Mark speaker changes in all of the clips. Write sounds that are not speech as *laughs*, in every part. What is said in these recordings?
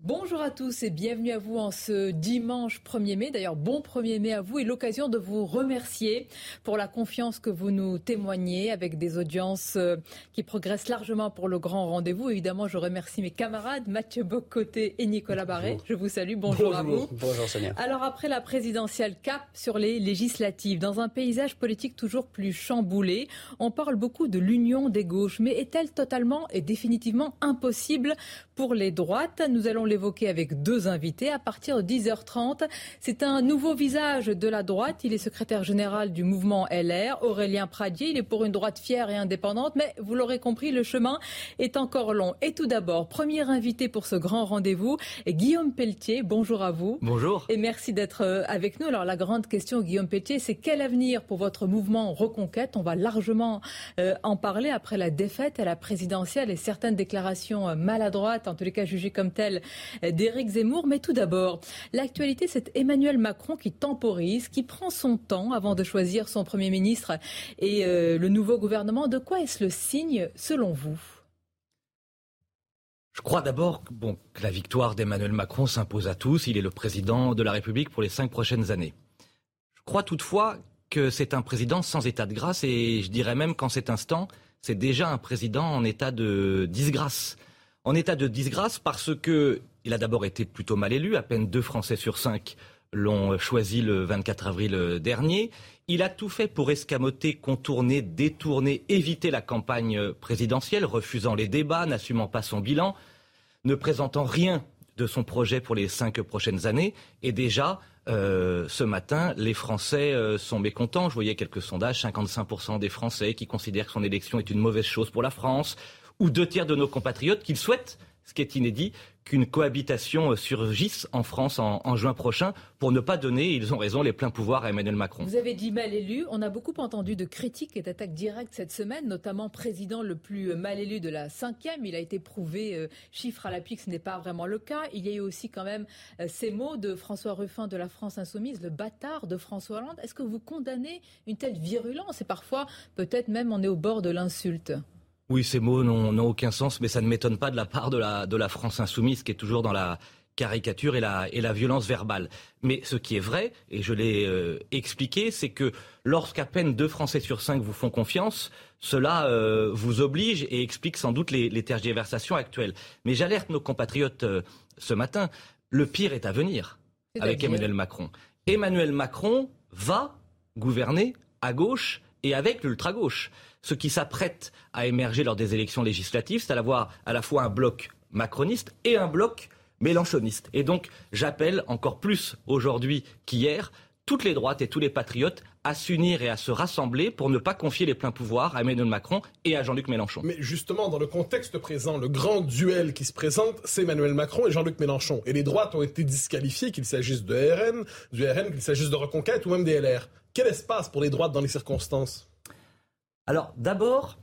Speaker 1: Bonjour à tous et bienvenue à vous en ce dimanche 1er mai. D'ailleurs, bon 1er mai à vous et l'occasion de vous remercier pour la confiance que vous nous témoignez avec des audiences euh, qui progressent largement pour le grand rendez-vous. Évidemment, je remercie mes camarades Mathieu Bocoté et Nicolas Barré. Je vous salue. Bonjour, à vous.
Speaker 2: Bonjour Sonia.
Speaker 1: Alors, après la présidentielle cap sur les législatives, dans un paysage politique toujours plus chamboulé, on parle beaucoup de l'union des gauches. Mais est-elle totalement et définitivement impossible pour les droites? Nous allons l'évoquer avec deux invités à partir de 10h30. C'est un nouveau visage de la droite. Il est secrétaire général du mouvement LR, Aurélien Pradier. Il est pour une droite fière et indépendante, mais vous l'aurez compris, le chemin est encore long. Et tout d'abord, premier invité pour ce grand rendez-vous, Guillaume Pelletier. Bonjour à vous.
Speaker 2: Bonjour.
Speaker 1: Et merci d'être euh, avec nous. Alors la grande question, Guillaume Pelletier, c'est quel avenir pour votre mouvement Reconquête? On va largement euh, en parler après la défaite à la présidentielle et certaines déclarations euh, maladroites, en tous les cas jugées comme telles, d'Éric Zemmour. Mais tout d'abord, l'actualité, c'est Emmanuel Macron qui temporise, qui prend son temps avant de choisir son Premier ministre et euh, le nouveau gouvernement. De quoi est-ce le signe, selon vous?
Speaker 2: Je crois d'abord bon, que la victoire d'Emmanuel Macron s'impose à tous. Il est le président de la République pour les cinq prochaines années. Je crois toutefois que c'est un président sans état de grâce et je dirais même qu'en cet instant, c'est déjà un président en état de disgrâce en état de disgrâce parce que il a d'abord été plutôt mal élu, à peine deux Français sur cinq l'ont choisi le 24 avril dernier. Il a tout fait pour escamoter, contourner, détourner, éviter la campagne présidentielle, refusant les débats, n'assumant pas son bilan, ne présentant rien de son projet pour les cinq prochaines années. Et déjà, euh, ce matin, les Français euh, sont mécontents. Je voyais quelques sondages, 55% des Français qui considèrent que son élection est une mauvaise chose pour la France ou deux tiers de nos compatriotes qu'ils souhaitent, ce qui est inédit, qu'une cohabitation surgisse en France en, juin prochain pour ne pas donner, ils ont raison, les pleins pouvoirs à Emmanuel Macron.
Speaker 1: Vous avez dit mal élu. On a beaucoup entendu de critiques et d'attaques directes cette semaine, notamment président le plus mal élu de la cinquième. Il a été prouvé, euh, chiffre à l'appui, que ce n'est pas vraiment le cas. Il y a eu aussi quand même euh, ces mots de François Ruffin de la France Insoumise, le bâtard de François Hollande. Est-ce que vous condamnez une telle virulence? Et parfois, peut-être même, on est au bord de l'insulte
Speaker 2: oui, ces mots n'ont aucun sens, mais ça ne m'étonne pas de la part de la, de la France insoumise qui est toujours dans la caricature et la, et la violence verbale. Mais ce qui est vrai, et je l'ai euh, expliqué, c'est que lorsqu'à peine deux Français sur cinq vous font confiance, cela euh, vous oblige et explique sans doute les, les tergiversations actuelles. Mais j'alerte nos compatriotes euh, ce matin, le pire est à venir avec Emmanuel Macron. Emmanuel Macron va gouverner à gauche et avec l'ultra-gauche ce qui s'apprête à émerger lors des élections législatives, c'est à, avoir à la fois un bloc macroniste et un bloc mélanchoniste. Et donc, j'appelle encore plus aujourd'hui qu'hier toutes les droites et tous les patriotes à s'unir et à se rassembler pour ne pas confier les pleins pouvoirs à Emmanuel Macron et à Jean-Luc Mélenchon.
Speaker 3: Mais justement, dans le contexte présent, le grand duel qui se présente, c'est Emmanuel Macron et Jean-Luc Mélenchon. Et les droites ont été disqualifiées, qu'il s'agisse de RN, du RN, qu'il s'agisse de Reconquête ou même des LR. Quel espace pour les droites dans les circonstances?
Speaker 2: Alors d'abord,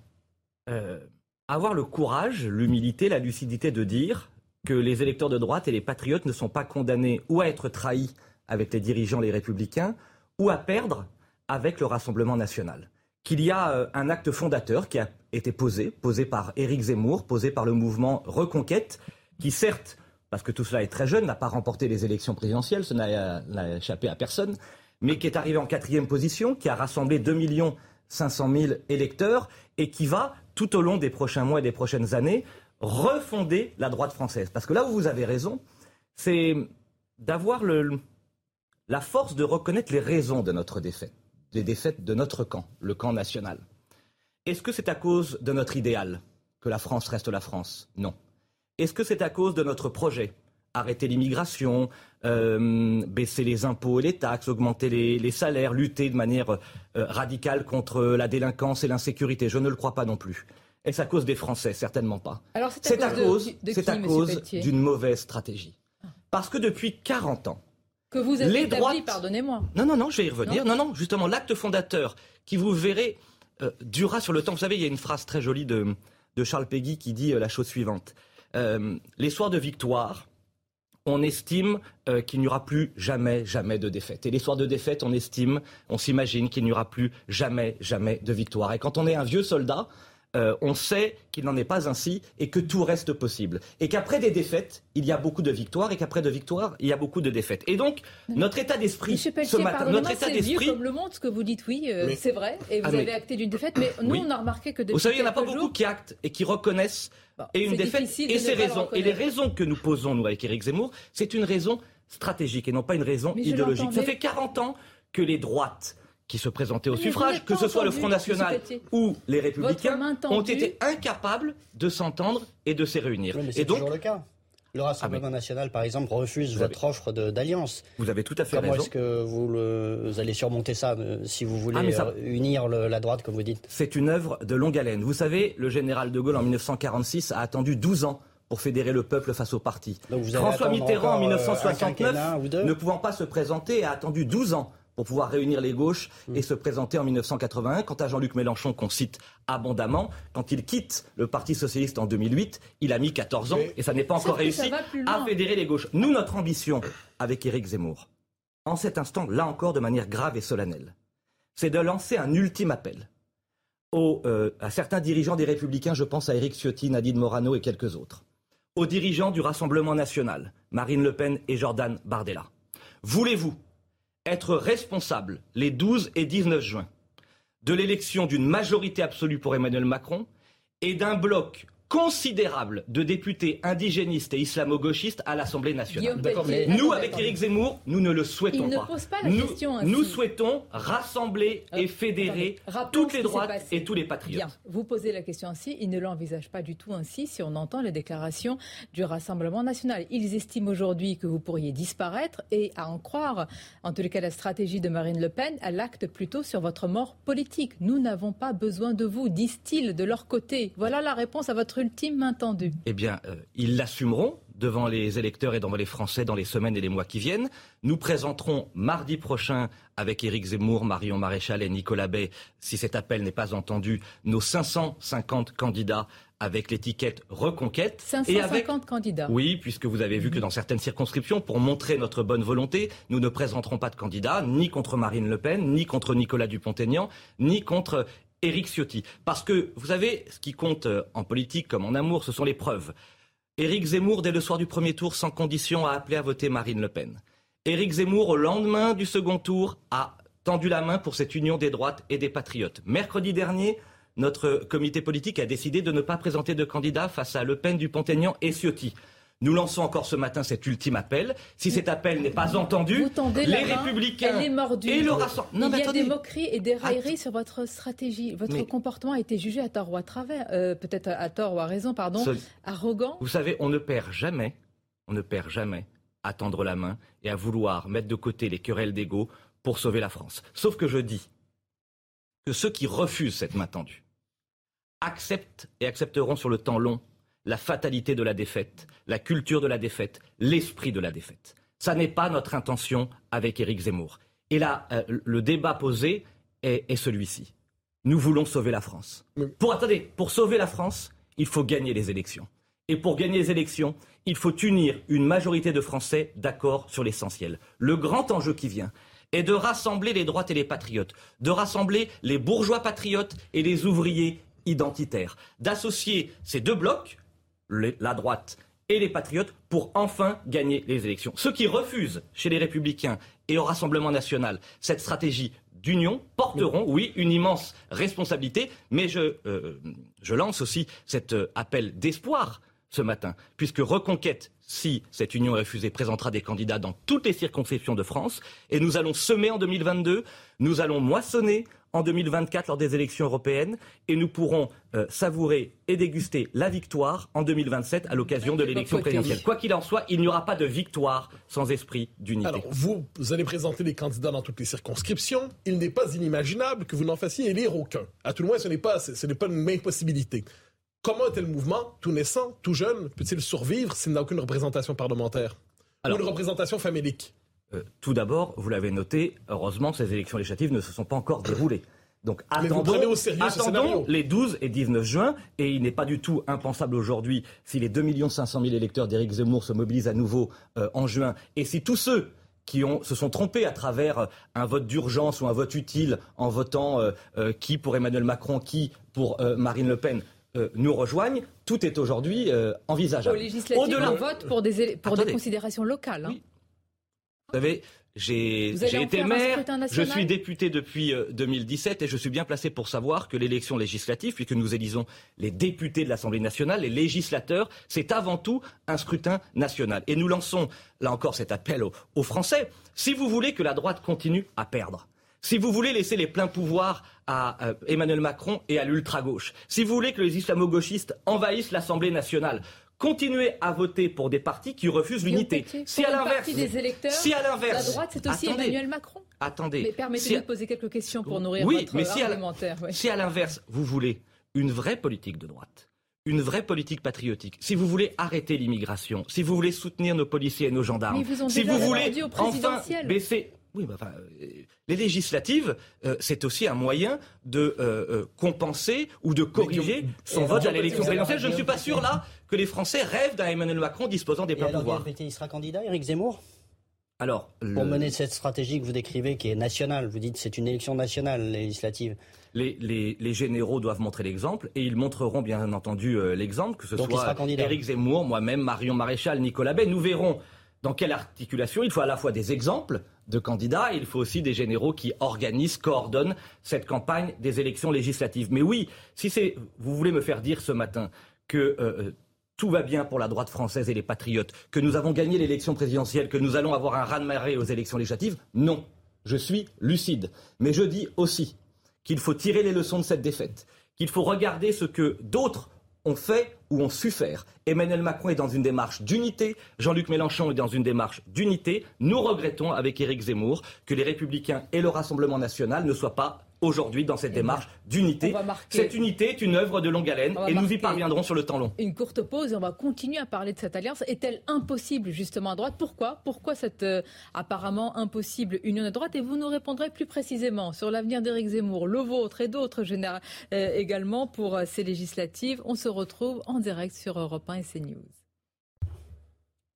Speaker 2: euh, avoir le courage, l'humilité, la lucidité de dire que les électeurs de droite et les patriotes ne sont pas condamnés ou à être trahis avec les dirigeants, les républicains, ou à perdre avec le Rassemblement national. Qu'il y a euh, un acte fondateur qui a été posé, posé par Éric Zemmour, posé par le mouvement Reconquête, qui certes, parce que tout cela est très jeune, n'a pas remporté les élections présidentielles, ce n'a échappé à personne, mais qui est arrivé en quatrième position, qui a rassemblé 2 millions 500 000 électeurs et qui va, tout au long des prochains mois et des prochaines années, refonder la droite française. Parce que là où vous avez raison, c'est d'avoir la force de reconnaître les raisons de notre défaite, les défaites de notre camp, le camp national. Est-ce que c'est à cause de notre idéal que la France reste la France? Non. Est-ce que c'est à cause de notre projet arrêter l'immigration, euh, baisser les impôts et les taxes, augmenter les, salaires, lutter de manière euh, radicale contre la délinquance et l'insécurité. Je ne le crois pas non plus. Est-ce à cause des Français? Certainement pas.
Speaker 1: c'est à
Speaker 2: à cause d'une mauvaise stratégie. Parce que depuis 40 ans,
Speaker 1: que vous avez les droites... pardonnez-moi.
Speaker 2: Non, non, non, je vais y revenir. Non, non, justement, l'acte fondateur qui vous verrez euh, durera sur le temps. Vous savez, il y a une phrase très jolie de, de Charles Péguy qui dit la chose suivante. les soirs de victoire, on estime euh, qu'il n'y aura plus jamais, jamais de défaite. Et les soirs de défaite, on estime, on s'imagine qu'il n'y aura plus jamais, jamais de victoire. Et quand on est un vieux soldat, euh, on sait qu'il n'en est pas ainsi et que tout reste possible. Et qu'après des défaites, il y a beaucoup de victoires et qu'après de victoires, il y a beaucoup de défaites. Et donc, notre état d'esprit
Speaker 1: ce matin, notre état d'esprit. comme le monde, ce que vous dites, oui, euh, c'est vrai. Et vous ah, avez acté d'une défaite, mais nous, on a remarqué que depuis
Speaker 2: Vous savez, il n'y en a pas beaucoup qui actent et qui reconnaissent et une défaite et ces raisons. Et les raisons que nous posons, nous, avec Éric Zemmour, c'est une raison stratégique et non pas une raison idéologique. Ça fait 40 ans que les droites qui se présentaient au suffrage, que ce soit le Front National ou les Républicains, ont été incapables de s'entendre et de se réunir.
Speaker 4: c'est toujours le cas. Le Rassemblement ah, national, par exemple, refuse votre offre d'alliance.
Speaker 2: Vous avez tout à fait
Speaker 4: Comment
Speaker 2: raison.
Speaker 4: est-ce que vous, allez surmonter ça euh, si vous voulez ah, euh, unir la droite, comme vous dites
Speaker 2: C'est une œuvre de longue haleine. Vous savez, le général de Gaulle, en 1946, a attendu 12 ans pour fédérer le peuple face au parti. François Mitterrand, en 1969, euh, ne pouvant pas se présenter, a attendu 12 ans pour pouvoir réunir les gauches mm. et se présenter en 1981. Quant à Jean-Luc Mélenchon, qu'on cite abondamment, quand il quitte le Parti socialiste en 2008, il a mis 14 ans et ça n'est pas encore réussi à fédérer les gauches. Nous, notre ambition avec Éric Zemmour, en cet instant, là encore de manière grave et solennelle, c'est de lancer un ultime appel aux, euh, à certains dirigeants des Républicains, je pense à Éric Ciotti, Nadine Morano et quelques autres, aux dirigeants du Rassemblement national, Marine Le Pen et Jordan Bardella. Voulez-vous être responsable les 12 et 19 juin de l'élection d'une majorité absolue pour Emmanuel Macron et d'un bloc considérable de députés indigénistes et islamo-gauchistes à l'Assemblée nationale. Nous, avec Éric Zemmour, nous ne le souhaitons
Speaker 1: Il
Speaker 2: pas.
Speaker 1: Ne pose pas la
Speaker 2: nous,
Speaker 1: question
Speaker 2: nous souhaitons rassembler et fédérer toutes les droites et tous les patriotes. Bien.
Speaker 1: Vous posez la question ainsi, ils ne l'envisagent pas du tout ainsi si on entend les déclarations du Rassemblement national. Ils estiment aujourd'hui que vous pourriez disparaître et à en croire, en tous les cas la stratégie de Marine Le Pen, elle acte plutôt sur votre mort politique. Nous n'avons pas besoin de vous, disent-ils de leur côté. Voilà la réponse à votre ultime
Speaker 2: Eh bien, euh, ils l'assumeront devant les électeurs et devant les Français dans les semaines et les mois qui viennent. Nous présenterons mardi prochain, avec Éric Zemmour, Marion Maréchal et Nicolas Bay, si cet appel n'est pas entendu, nos 550 candidats avec l'étiquette Reconquête.
Speaker 1: 550 candidats.
Speaker 2: Oui, puisque vous avez vu que dans certaines circonscriptions, pour montrer notre bonne volonté, nous ne présenterons pas de candidats, ni contre Marine Le Pen, ni contre Nicolas Dupont-Aignan, ni contre Éric Ciotti. Parce que, vous savez, ce qui compte euh, en politique comme en amour, ce sont les preuves. Éric Zemmour, dès le soir du premier tour, sans condition, a appelé à voter Marine Le Pen. Éric Zemmour, au lendemain du second tour, a tendu la main pour cette union des droites et des patriotes. Mercredi dernier, notre comité politique a décidé de ne pas présenter de candidats face à Le Pen, Dupont-Aignan et Ciotti. Nous lançons encore ce matin cet ultime appel. Si cet appel n'est pas entendu, les Républicains et le
Speaker 1: Rassemblement. Il y a des moqueries et des railleries sur votre stratégie. Votre comportement a été jugé à tort ou à travers, euh, peut-être à tort ou à raison, pardon, arrogant.
Speaker 2: Vous savez, on ne perd jamais, on ne perd jamais à tendre la main et à vouloir mettre de côté les querelles d'ego pour sauver la France. Sauf que je dis que ceux qui refusent cette main tendue acceptent et accepteront sur le temps long la fatalité de la défaite, la culture de la défaite, l'esprit de la défaite. Ça n'est pas notre intention avec Éric Zemmour. Et là, euh, le débat posé est, celui-ci. Nous voulons sauver la France. Pour, attendez, pour sauver la France, il faut gagner les élections. Et pour gagner les élections, il faut unir une majorité de Français d'accord sur l'essentiel. Le grand enjeu qui vient est de rassembler les droites et les patriotes, de rassembler les bourgeois patriotes et les ouvriers identitaires, d'associer ces deux blocs, la droite et les patriotes pour enfin gagner les élections. Ceux qui refusent chez les républicains et au Rassemblement national cette stratégie d'union porteront, oui, une immense responsabilité, mais je, euh, lance aussi cet euh, appel d'espoir ce matin, puisque Reconquête, si cette union est refusée, présentera des candidats dans toutes les circonscriptions de France, et nous allons semer en 2022, nous allons moissonner en 2024 lors des élections européennes et nous pourrons euh, savourer et déguster la victoire en 2027 à l'occasion de l'élection présidentielle. Quoi qu'il en soit, il n'y aura pas de victoire sans esprit d'unité.
Speaker 3: Alors, vous, vous allez présenter les candidats dans toutes les circonscriptions. Il n'est pas inimaginable que vous n'en fassiez élire aucun. À tout le moins, ce n'est pas, ce n'est pas une impossibilité. Comment un tel mouvement, tout naissant, tout jeune, peut-il survivre s'il n'a aucune représentation parlementaire? Ou une représentation famélique?
Speaker 2: Euh, tout d'abord, vous l'avez noté, heureusement, ces élections législatives ne se sont pas encore déroulées. Donc attendons, attendons les 12 et 19 juin, et il n'est pas du tout impensable aujourd'hui, si les 2 500 000 électeurs d'Éric Zemmour se mobilisent à nouveau euh, en juin, et si tous ceux qui ont, se sont trompés à travers un vote d'urgence ou un vote utile en votant qui pour Emmanuel Macron, qui pour Marine Le Pen, nous rejoignent, tout est aujourd'hui envisageable.
Speaker 1: Au Au-delà, vote pour des, pour des considérations locales. Hein.
Speaker 2: Vous savez, j'ai été maire, je suis député depuis 2017 euh, et je suis bien placé pour savoir que l'élection législative, puisque nous élisons les députés de l'Assemblée nationale, les législateurs, c'est avant tout un scrutin national. Et nous lançons, là encore, cet appel aux, Français. Si vous voulez que la droite continue à perdre, si vous voulez laisser les pleins pouvoirs à euh, Emmanuel Macron et à l'ultra-gauche, si vous voulez que les islamo-gauchistes envahissent l'Assemblée nationale, continuer à voter pour des partis qui refusent l'unité.
Speaker 1: Si à l'inverse, si à l'inverse, la droite c'est aussi Emmanuel Macron.
Speaker 2: Attendez.
Speaker 1: Mais permettez-moi de poser quelques questions pour nourrir
Speaker 2: oui,
Speaker 1: votre
Speaker 2: mais si
Speaker 1: argumentaire.
Speaker 2: À, Si à l'inverse, vous voulez une vraie politique de droite, une vraie politique patriotique, si vous voulez arrêter l'immigration, si vous voulez soutenir nos policiers et nos gendarmes, si vous voulez enfin baisser oui, bah, enfin, euh, les législatives, euh, c'est aussi un moyen de euh, compenser ou de corriger son vote à l'élection présidentielle. Je ne suis pas sûr là que les Français rêvent d'un Emmanuel Macron disposant des pleins pouvoirs.
Speaker 4: il sera candidat, Éric Zemmour?
Speaker 2: Alors,
Speaker 4: pour mener cette stratégie que vous décrivez, qui est nationale, vous dites c'est une élection nationale législative.
Speaker 2: Les, les, généraux doivent montrer l'exemple et ils montreront bien entendu l'exemple, que ce soit Éric Zemmour, moi-même, Marion Maréchal, Nicolas Bay. Nous verrons dans quelle articulation Il faut à la fois des exemples de candidats il faut aussi des généraux qui organisent, coordonnent cette campagne des élections législatives. Mais oui, si c'est, vous voulez me faire dire ce matin que euh, euh, tout va bien pour la droite française et les patriotes, que nous avons gagné l'élection présidentielle, que nous allons avoir un raz-de-marée aux élections législatives, non. Je suis lucide. Mais je dis aussi qu'il faut tirer les leçons de cette défaite, qu'il faut regarder ce que d'autres ont fait ou ont su faire. Emmanuel Macron est dans une démarche d'unité, Jean-Luc Mélenchon est dans une démarche d'unité. Nous regrettons avec Éric Zemmour que les Républicains et le Rassemblement national ne soient pas aujourd'hui dans cette eh démarche d'unité. Cette unité est une œuvre de longue haleine et nous y parviendrons sur le temps long.
Speaker 1: Une courte pause et on va continuer à parler de cette alliance. Est-elle impossible justement à droite? Pourquoi? Pourquoi cette euh, apparemment impossible union de droite? Et vous nous répondrez plus précisément sur l'avenir d'Éric Zemmour, le vôtre et d'autres euh, également pour euh, ces législatives. On se retrouve en direct sur Europe 1 et CNews.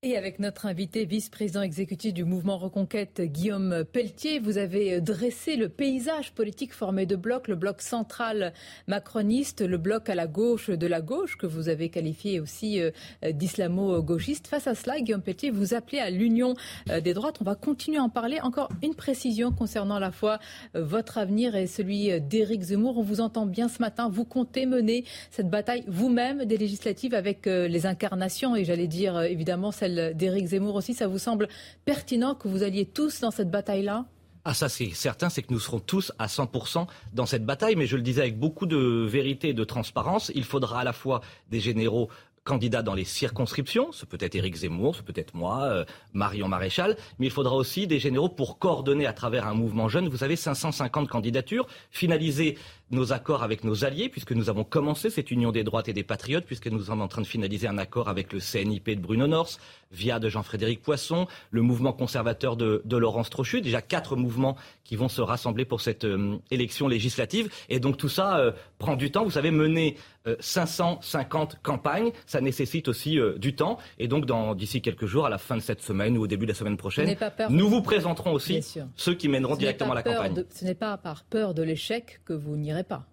Speaker 1: Et avec notre invité, vice-président exécutif du mouvement Reconquête, Guillaume Pelletier, vous avez dressé le paysage politique formé de blocs, le bloc central macroniste, le bloc à la gauche de la gauche, que vous avez qualifié aussi euh, d'islamo-gauchiste. Face à cela, Guillaume Pelletier, vous appelez à l'union euh, des droites. On va continuer à en parler. Encore une précision concernant à la fois euh, votre avenir et celui d'Éric Zemmour. On vous entend bien ce matin. Vous comptez mener cette bataille vous-même des législatives avec les incarnations et j'allais dire évidemment celle d'Éric Zemmour aussi. Ça vous semble pertinent que vous alliez tous dans cette bataille-là?
Speaker 2: Ah ça c'est certain, c'est que nous serons tous à 100% dans cette bataille, mais je le disais avec beaucoup de vérité et de transparence, il faudra à la fois des généraux candidats dans les circonscriptions, ce peut être Éric Zemmour, ce peut être moi, euh, Marion Maréchal, mais il faudra aussi des généraux pour coordonner à travers un mouvement jeune. Vous savez, 550 candidatures, finaliser nos accords avec nos alliés, puisque nous avons commencé cette union des droites et des patriotes, puisque nous sommes en train de finaliser un accord avec le CNIP de Bruno Nors, via de Jean-Frédéric Poisson, le mouvement conservateur de, Laurence Trochu, déjà quatre mouvements qui vont se rassembler pour cette euh, élection législative. Et donc tout ça euh, prend du temps. Vous savez, mener 550 euh, campagnes, ça nécessite aussi du temps. Et donc d'ici quelques jours, à la fin de cette semaine ou au début de la semaine prochaine, nous vous présenterons aussi ceux qui mèneront directement la campagne.
Speaker 1: ce n'est pas par peur de l'échec que vous n'irez pas.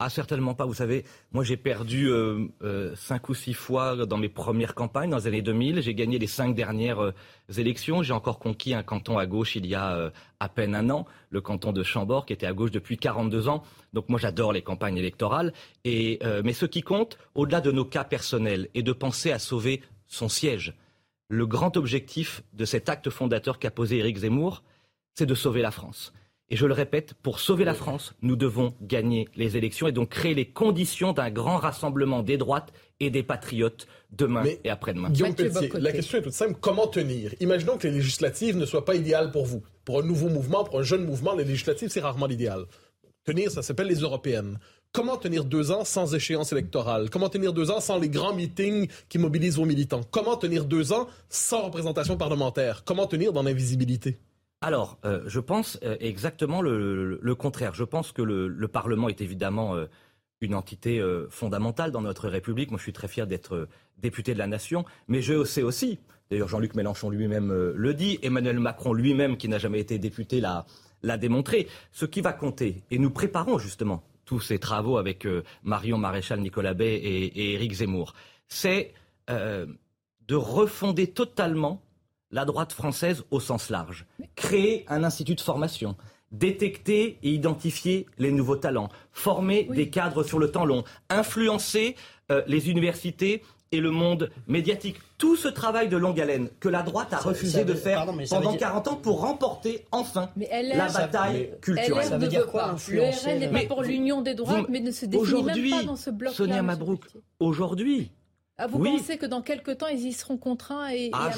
Speaker 2: Ah, certainement pas. Vous savez, moi j'ai perdu euh, euh, cinq ou six fois dans mes premières campagnes dans les années 2000. J'ai gagné les cinq dernières euh, élections. J'ai encore conquis un canton à gauche il y a à peine un an, le canton de Chambord, qui était à gauche depuis 42 ans. Donc moi j'adore les campagnes électorales. Mais ce qui compte, au-delà de nos cas personnels, est de penser à sauver son siège. Le grand objectif de cet acte fondateur qu'a posé Éric Zemmour, c'est de sauver la France. Et je le répète, pour sauver la France, nous devons gagner les élections et donc créer les conditions d'un grand rassemblement des droites et des patriotes demain et après-demain.
Speaker 3: Guillaume Pelletier, la question est toute simple. Comment tenir? Imaginons que les législatives ne soient pas idéales pour vous. Pour un nouveau mouvement, pour un jeune mouvement, les législatives, c'est rarement l'idéal. Tenir, ça s'appelle les européennes. Comment tenir deux ans sans échéance électorale? Comment tenir deux ans sans les grands meetings qui mobilisent vos militants? Comment tenir deux ans sans représentation parlementaire? Comment tenir dans l'invisibilité?
Speaker 2: Alors, euh, je pense euh, exactement le, contraire. Je pense que le, Parlement est évidemment euh, une entité fondamentale dans notre République. Moi, je suis très fier d'être député de la nation. Mais je sais aussi D'ailleurs, Jean-Luc Mélenchon lui-même le dit. Emmanuel Macron lui-même, qui n'a jamais été député, l'a démontré. Ce qui va compter, et nous préparons justement tous ces travaux avec Marion Maréchal, Nicolas Bay et, Éric Zemmour, c'est de refonder totalement la droite française au sens large. Créer un institut de formation, détecter et identifier les nouveaux talents, former des cadres sur le temps long, influencer euh, les universités et le monde médiatique. Tout ce travail de longue haleine que la droite a refusé de faire pendant 40 ans pour remporter enfin la bataille culturelle.
Speaker 1: Ça veut dire quoi Le RN n'est pas pour l'union des droites, mais ne se définit même pas dans ce bloc
Speaker 2: Sonia Mabrouk, aujourd'hui,
Speaker 1: ah, vous pensez que dans quelques temps, ils y seront contraints et, ah,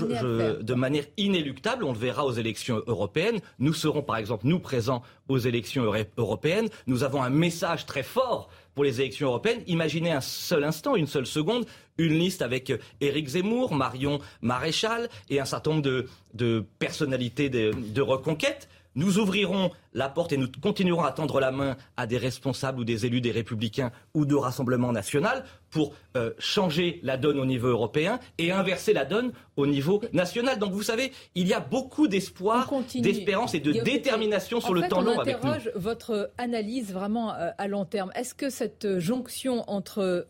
Speaker 2: De manière inéluctable, on le verra aux élections européennes. Nous serons, par exemple, nous présents aux élections européennes. Nous avons un message très fort pour les élections européennes. Imaginez un seul instant, une seule seconde, une liste avec Éric Zemmour, Marion Maréchal et un certain nombre de, personnalités de reconquête nous ouvrirons la porte et nous continuerons à tendre la main à des responsables ou des élus des Républicains ou de Rassemblement national pour euh, changer la donne au niveau européen et inverser la donne au niveau national. Donc vous savez, il y a beaucoup d'espoir, d'espérance et de détermination sur le temps long
Speaker 1: avec nous. votre analyse vraiment euh, à long terme. Est-ce que cette jonction entre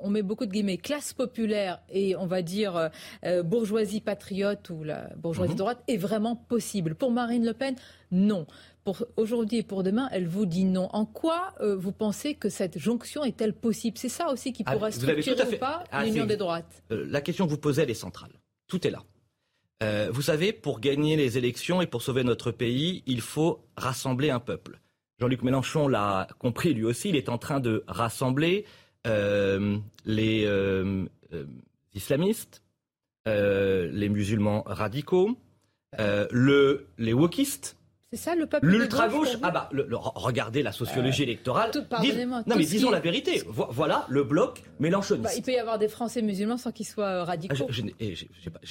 Speaker 1: on met beaucoup de guillemets, classe populaire et on va dire euh, euh, bourgeoisie patriote ou la bourgeoisie de mhm. droite est vraiment possible. Pour Marine Le Pen, non. Pour aujourd'hui et pour demain, elle vous dit non. En quoi euh, vous pensez que cette jonction est-elle possible? C'est ça aussi qui ah, pourrait structurer ou pas ah, l'union des droites?
Speaker 2: la question que vous posez, elle est centrale. Tout est là. vous savez, pour gagner les élections et pour sauver notre pays, il faut rassembler un peuple. Jean-Luc Mélenchon l'a compris lui aussi, il est en train de rassembler euh, les euh, euh, islamistes, les musulmans radicaux, le, les wokistes,
Speaker 1: c'est ça le peuple
Speaker 2: L'ultra-gauche, ah bah, regardez la sociologie électorale. non mais disons la vérité. voilà le bloc mélenchoniste. Bah,
Speaker 1: il peut y avoir des Français musulmans sans qu'ils soient radicaux.
Speaker 2: Ah, je n'ai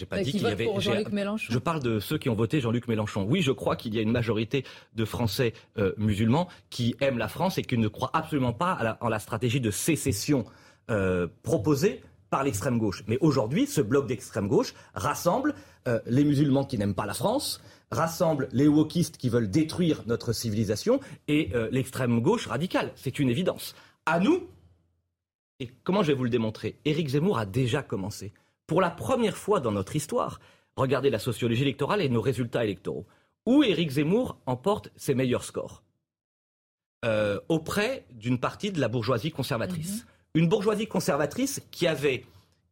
Speaker 2: pas, dit qu'il y avait. Jean-Luc Mélenchon. Je parle de ceux qui ont voté Jean-Luc Mélenchon. Oui, je crois qu'il y a une majorité de Français euh, musulmans qui aiment la France et qui ne croient absolument pas en la stratégie de sécession euh, proposée par l'extrême gauche. Mais aujourd'hui, ce bloc d'extrême gauche rassemble euh, les musulmans qui n'aiment pas la France, rassemble les wokistes qui veulent détruire notre civilisation et euh, l'extrême gauche radicale. C'est une évidence. À nous, et comment je vais vous le démontrer Éric Zemmour a déjà commencé. Pour la première fois dans notre histoire, regardez la sociologie électorale et nos résultats électoraux, où Éric Zemmour emporte ses meilleurs scores? Euh, auprès d'une partie de la bourgeoisie conservatrice. Mhm. Une bourgeoisie conservatrice qui avait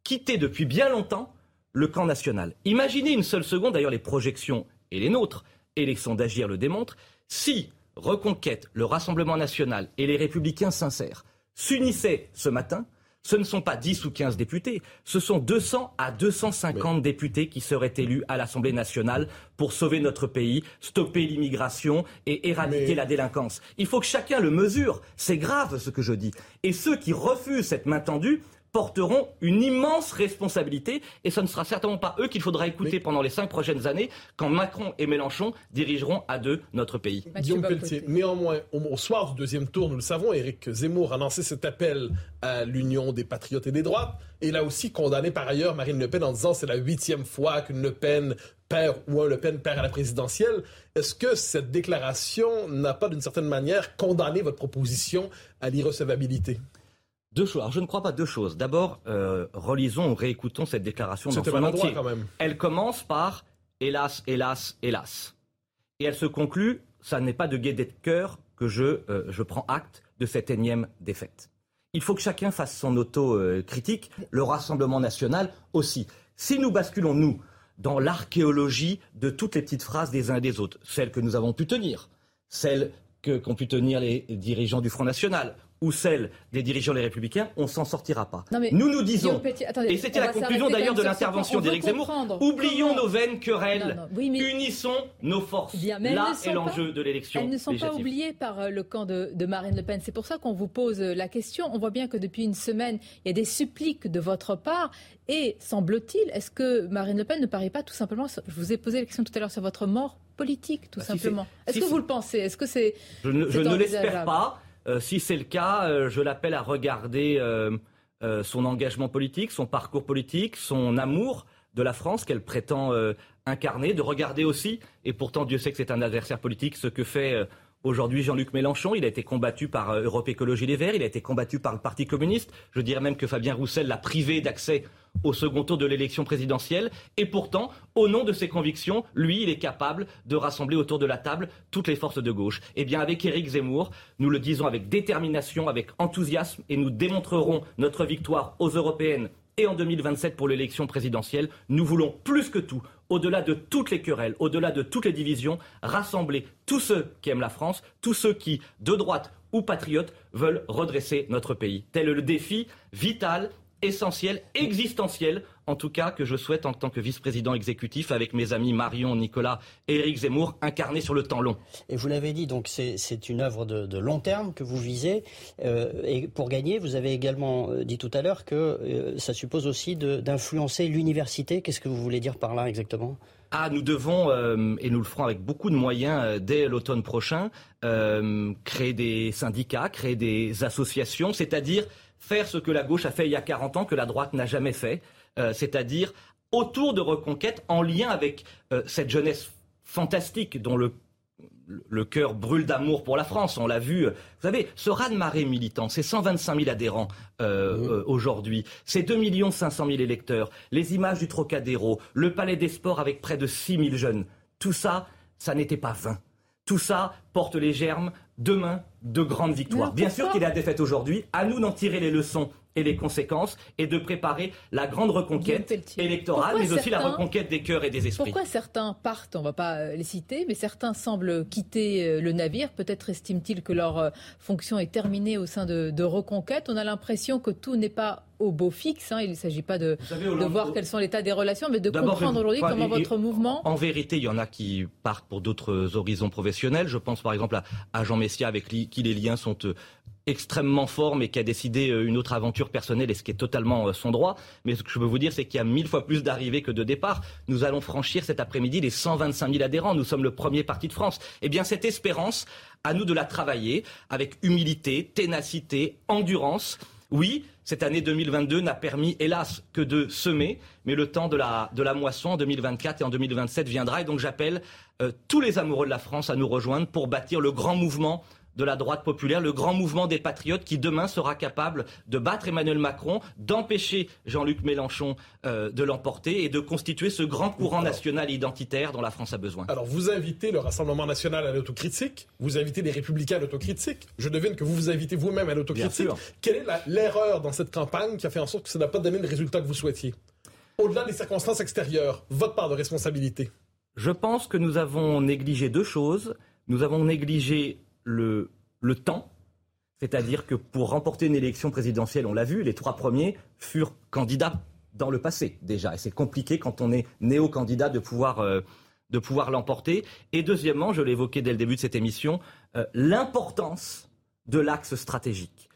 Speaker 2: quitté depuis bien longtemps le camp national. Imaginez une seule seconde, d'ailleurs les projections et les nôtres, et les sondagiers le démontrent, si Reconquête, le Rassemblement national et les Républicains sincères s'unissaient ce matin, ce ne sont pas 10 ou 15 députés, ce sont 200 à 250 députés qui seraient élus à l'Assemblée nationale pour sauver notre pays, stopper l'immigration et éradiquer la délinquance. Il faut que chacun le mesure. C'est grave ce que je dis. Et ceux qui refusent cette main tendue porteront une immense responsabilité et ce ne sera certainement pas eux qu'il faudra écouter pendant les cinq prochaines années quand Macron et Mélenchon dirigeront à deux notre pays.
Speaker 3: Guillaume Pelletier, néanmoins, au, soir du deuxième tour, nous le savons, Éric Zemmour a lancé cet appel à l'union des patriotes et des droites et il a aussi condamné par ailleurs Marine Le Pen en disant c'est la huitième fois qu'une Le Pen perd ou un Le Pen perd à la présidentielle. Est-ce que cette déclaration n'a pas d'une certaine manière condamné votre proposition à l'irrecevabilité?
Speaker 2: Deux choses. Alors, je ne crois pas deux choses. D'abord, euh, relisons ou réécoutons cette déclaration dans son entier. Quand même. Elle commence par hélas, hélas, hélas. Et elle se conclut, ça n'est pas de gaieté de cœur que je, euh, je prends acte de cette énième défaite. Il faut que chacun fasse son auto-critique, le Rassemblement national aussi. Si nous basculons, nous, dans l'archéologie de toutes les petites phrases des uns et des autres, celles que nous avons pu tenir, celles qu'ont pu tenir les dirigeants du Front National, ou celle des dirigeants les républicains, on s'en sortira pas. nous nous disons, et c'était la conclusion d'ailleurs de l'intervention d'Éric Zemmour, oublions nos vaines querelles, unissons nos forces. Là est l'enjeu de l'élection.
Speaker 1: Elles ne sont pas oubliées par euh, le camp de, Marine Le Pen. C'est pour ça qu'on vous pose euh, la question. On voit bien que depuis une semaine, il y a des suppliques de votre part. Et semble-t-il, est-ce que Marine Le Pen ne parie pas tout simplement, je vous ai posé la question tout à l'heure sur votre mort politique, tout bah, simplement. Est-ce que vous le pensez? Est-ce que c'est
Speaker 2: Je ne, je ne l'espère pas. Euh, si c'est le cas, euh, je l'appelle à regarder euh, son engagement politique, son parcours politique, son amour de la France qu'elle prétend incarner, de regarder aussi, et pourtant Dieu sait que c'est un adversaire politique, ce que fait aujourd'hui Jean-Luc Mélenchon. Il a été combattu par Europe Écologie Les Verts, il a été combattu par le Parti communiste. Je dirais même que Fabien Roussel l'a privé d'accès au second tour de l'élection présidentielle. Et pourtant, au nom de ses convictions, lui, il est capable de rassembler autour de la table toutes les forces de gauche. Eh bien, avec Éric Zemmour, nous le disons avec détermination, avec enthousiasme, et nous démontrerons notre victoire aux européennes et en 2027 pour l'élection présidentielle, nous voulons plus que tout, au-delà de toutes les querelles, au-delà de toutes les divisions, rassembler tous ceux qui aiment la France, tous ceux qui, de droite ou patriotes, veulent redresser notre pays. Tel est le défi vital essentiel, existentiel, en tout cas, que je souhaite en tant que vice-président exécutif avec mes amis Marion, Nicolas et Éric Zemmour, incarner sur le temps long.
Speaker 4: Et vous l'avez dit, donc c'est une œuvre de, long terme que vous visez. Euh, et pour gagner, vous avez également euh, dit tout à l'heure que euh, ça suppose aussi d'influencer l'université. Qu'est-ce que vous voulez dire par là exactement?
Speaker 2: Ah, nous devons, et nous le ferons avec beaucoup de moyens dès l'automne prochain, créer des syndicats, créer des associations, c'est-à-dire faire ce que la gauche a fait il y a 40 ans, que la droite n'a jamais fait, euh, c'est-à-dire autour de Reconquête, en lien avec euh, cette jeunesse fantastique dont le le cœur brûle d'amour pour la France. On l'a vu. Vous savez, ce raz-de-marée militant, c'est 125 000 adhérents euh, aujourd'hui. C'est 2 500 000 électeurs. Les images du Trocadéro, le Palais des Sports avec près de 6 000 jeunes. Tout ça, ça n'était pas vain. Tout ça porte les germes demain de grandes victoires. Bien sûr qu'il y a des défaite aujourd'hui. À nous d'en tirer les leçons et les conséquences et de préparer la grande reconquête électorale, mais aussi la reconquête des cœurs et des esprits.
Speaker 1: Pourquoi certains partent, on ne va pas euh, les citer, mais certains semblent quitter euh, le navire? Peut-être estiment-ils que leur euh, fonction est terminée au sein de, de Reconquête. On a l'impression que tout n'est pas au beau fixe. Hein. Il ne s'agit pas de, de voir quels sont l'état des relations, mais de comprendre aujourd'hui comment votre mouvement...
Speaker 2: En vérité, il y en a qui partent pour d'autres horizons professionnels. Je pense par exemple à, Jean Messia, avec qui les liens sont extrêmement forts, mais qui a décidé euh, une autre aventure personnelle, et ce qui est totalement euh, son droit. Mais ce que je veux vous dire, c'est qu'il y a mille fois plus d'arrivées que de départs. Nous allons franchir cet après-midi les 125 000 adhérents. Nous sommes le premier parti de France. Eh bien, cette espérance, à nous de la travailler avec humilité, ténacité, endurance. Oui, cette année 2022 n'a permis, hélas, que de semer, mais le temps de la, de la moisson en 2024 et en 2027 viendra. Et donc j'appelle euh, tous les amoureux de la France à nous rejoindre pour bâtir le grand mouvement de la droite populaire, le grand mouvement des patriotes qui demain sera capable de battre Emmanuel Macron, d'empêcher Jean-Luc Mélenchon euh, de l'emporter et de constituer ce grand courant national identitaire dont la France a besoin.
Speaker 3: Alors vous invitez le Rassemblement national à l'autocritique, vous invitez les républicains à l'autocritique. Je devine que vous vous invitez vous-même à l'autocritique. Quelle est l'erreur dans cette campagne qui a fait en sorte que ça n'a pas donné le résultat que vous souhaitiez? Au-delà des circonstances extérieures, votre part de responsabilité
Speaker 2: Je pense que nous avons négligé deux choses. Nous avons négligé le, le temps. C'est-à-dire que pour remporter une élection présidentielle, on l'a vu, les trois premiers furent candidats dans le passé déjà. Et c'est compliqué quand on est néo-candidat de pouvoir, euh, de pouvoir l'emporter. Et deuxièmement, je l'évoquais dès le début de cette émission, euh, l'importance de l'axe stratégique.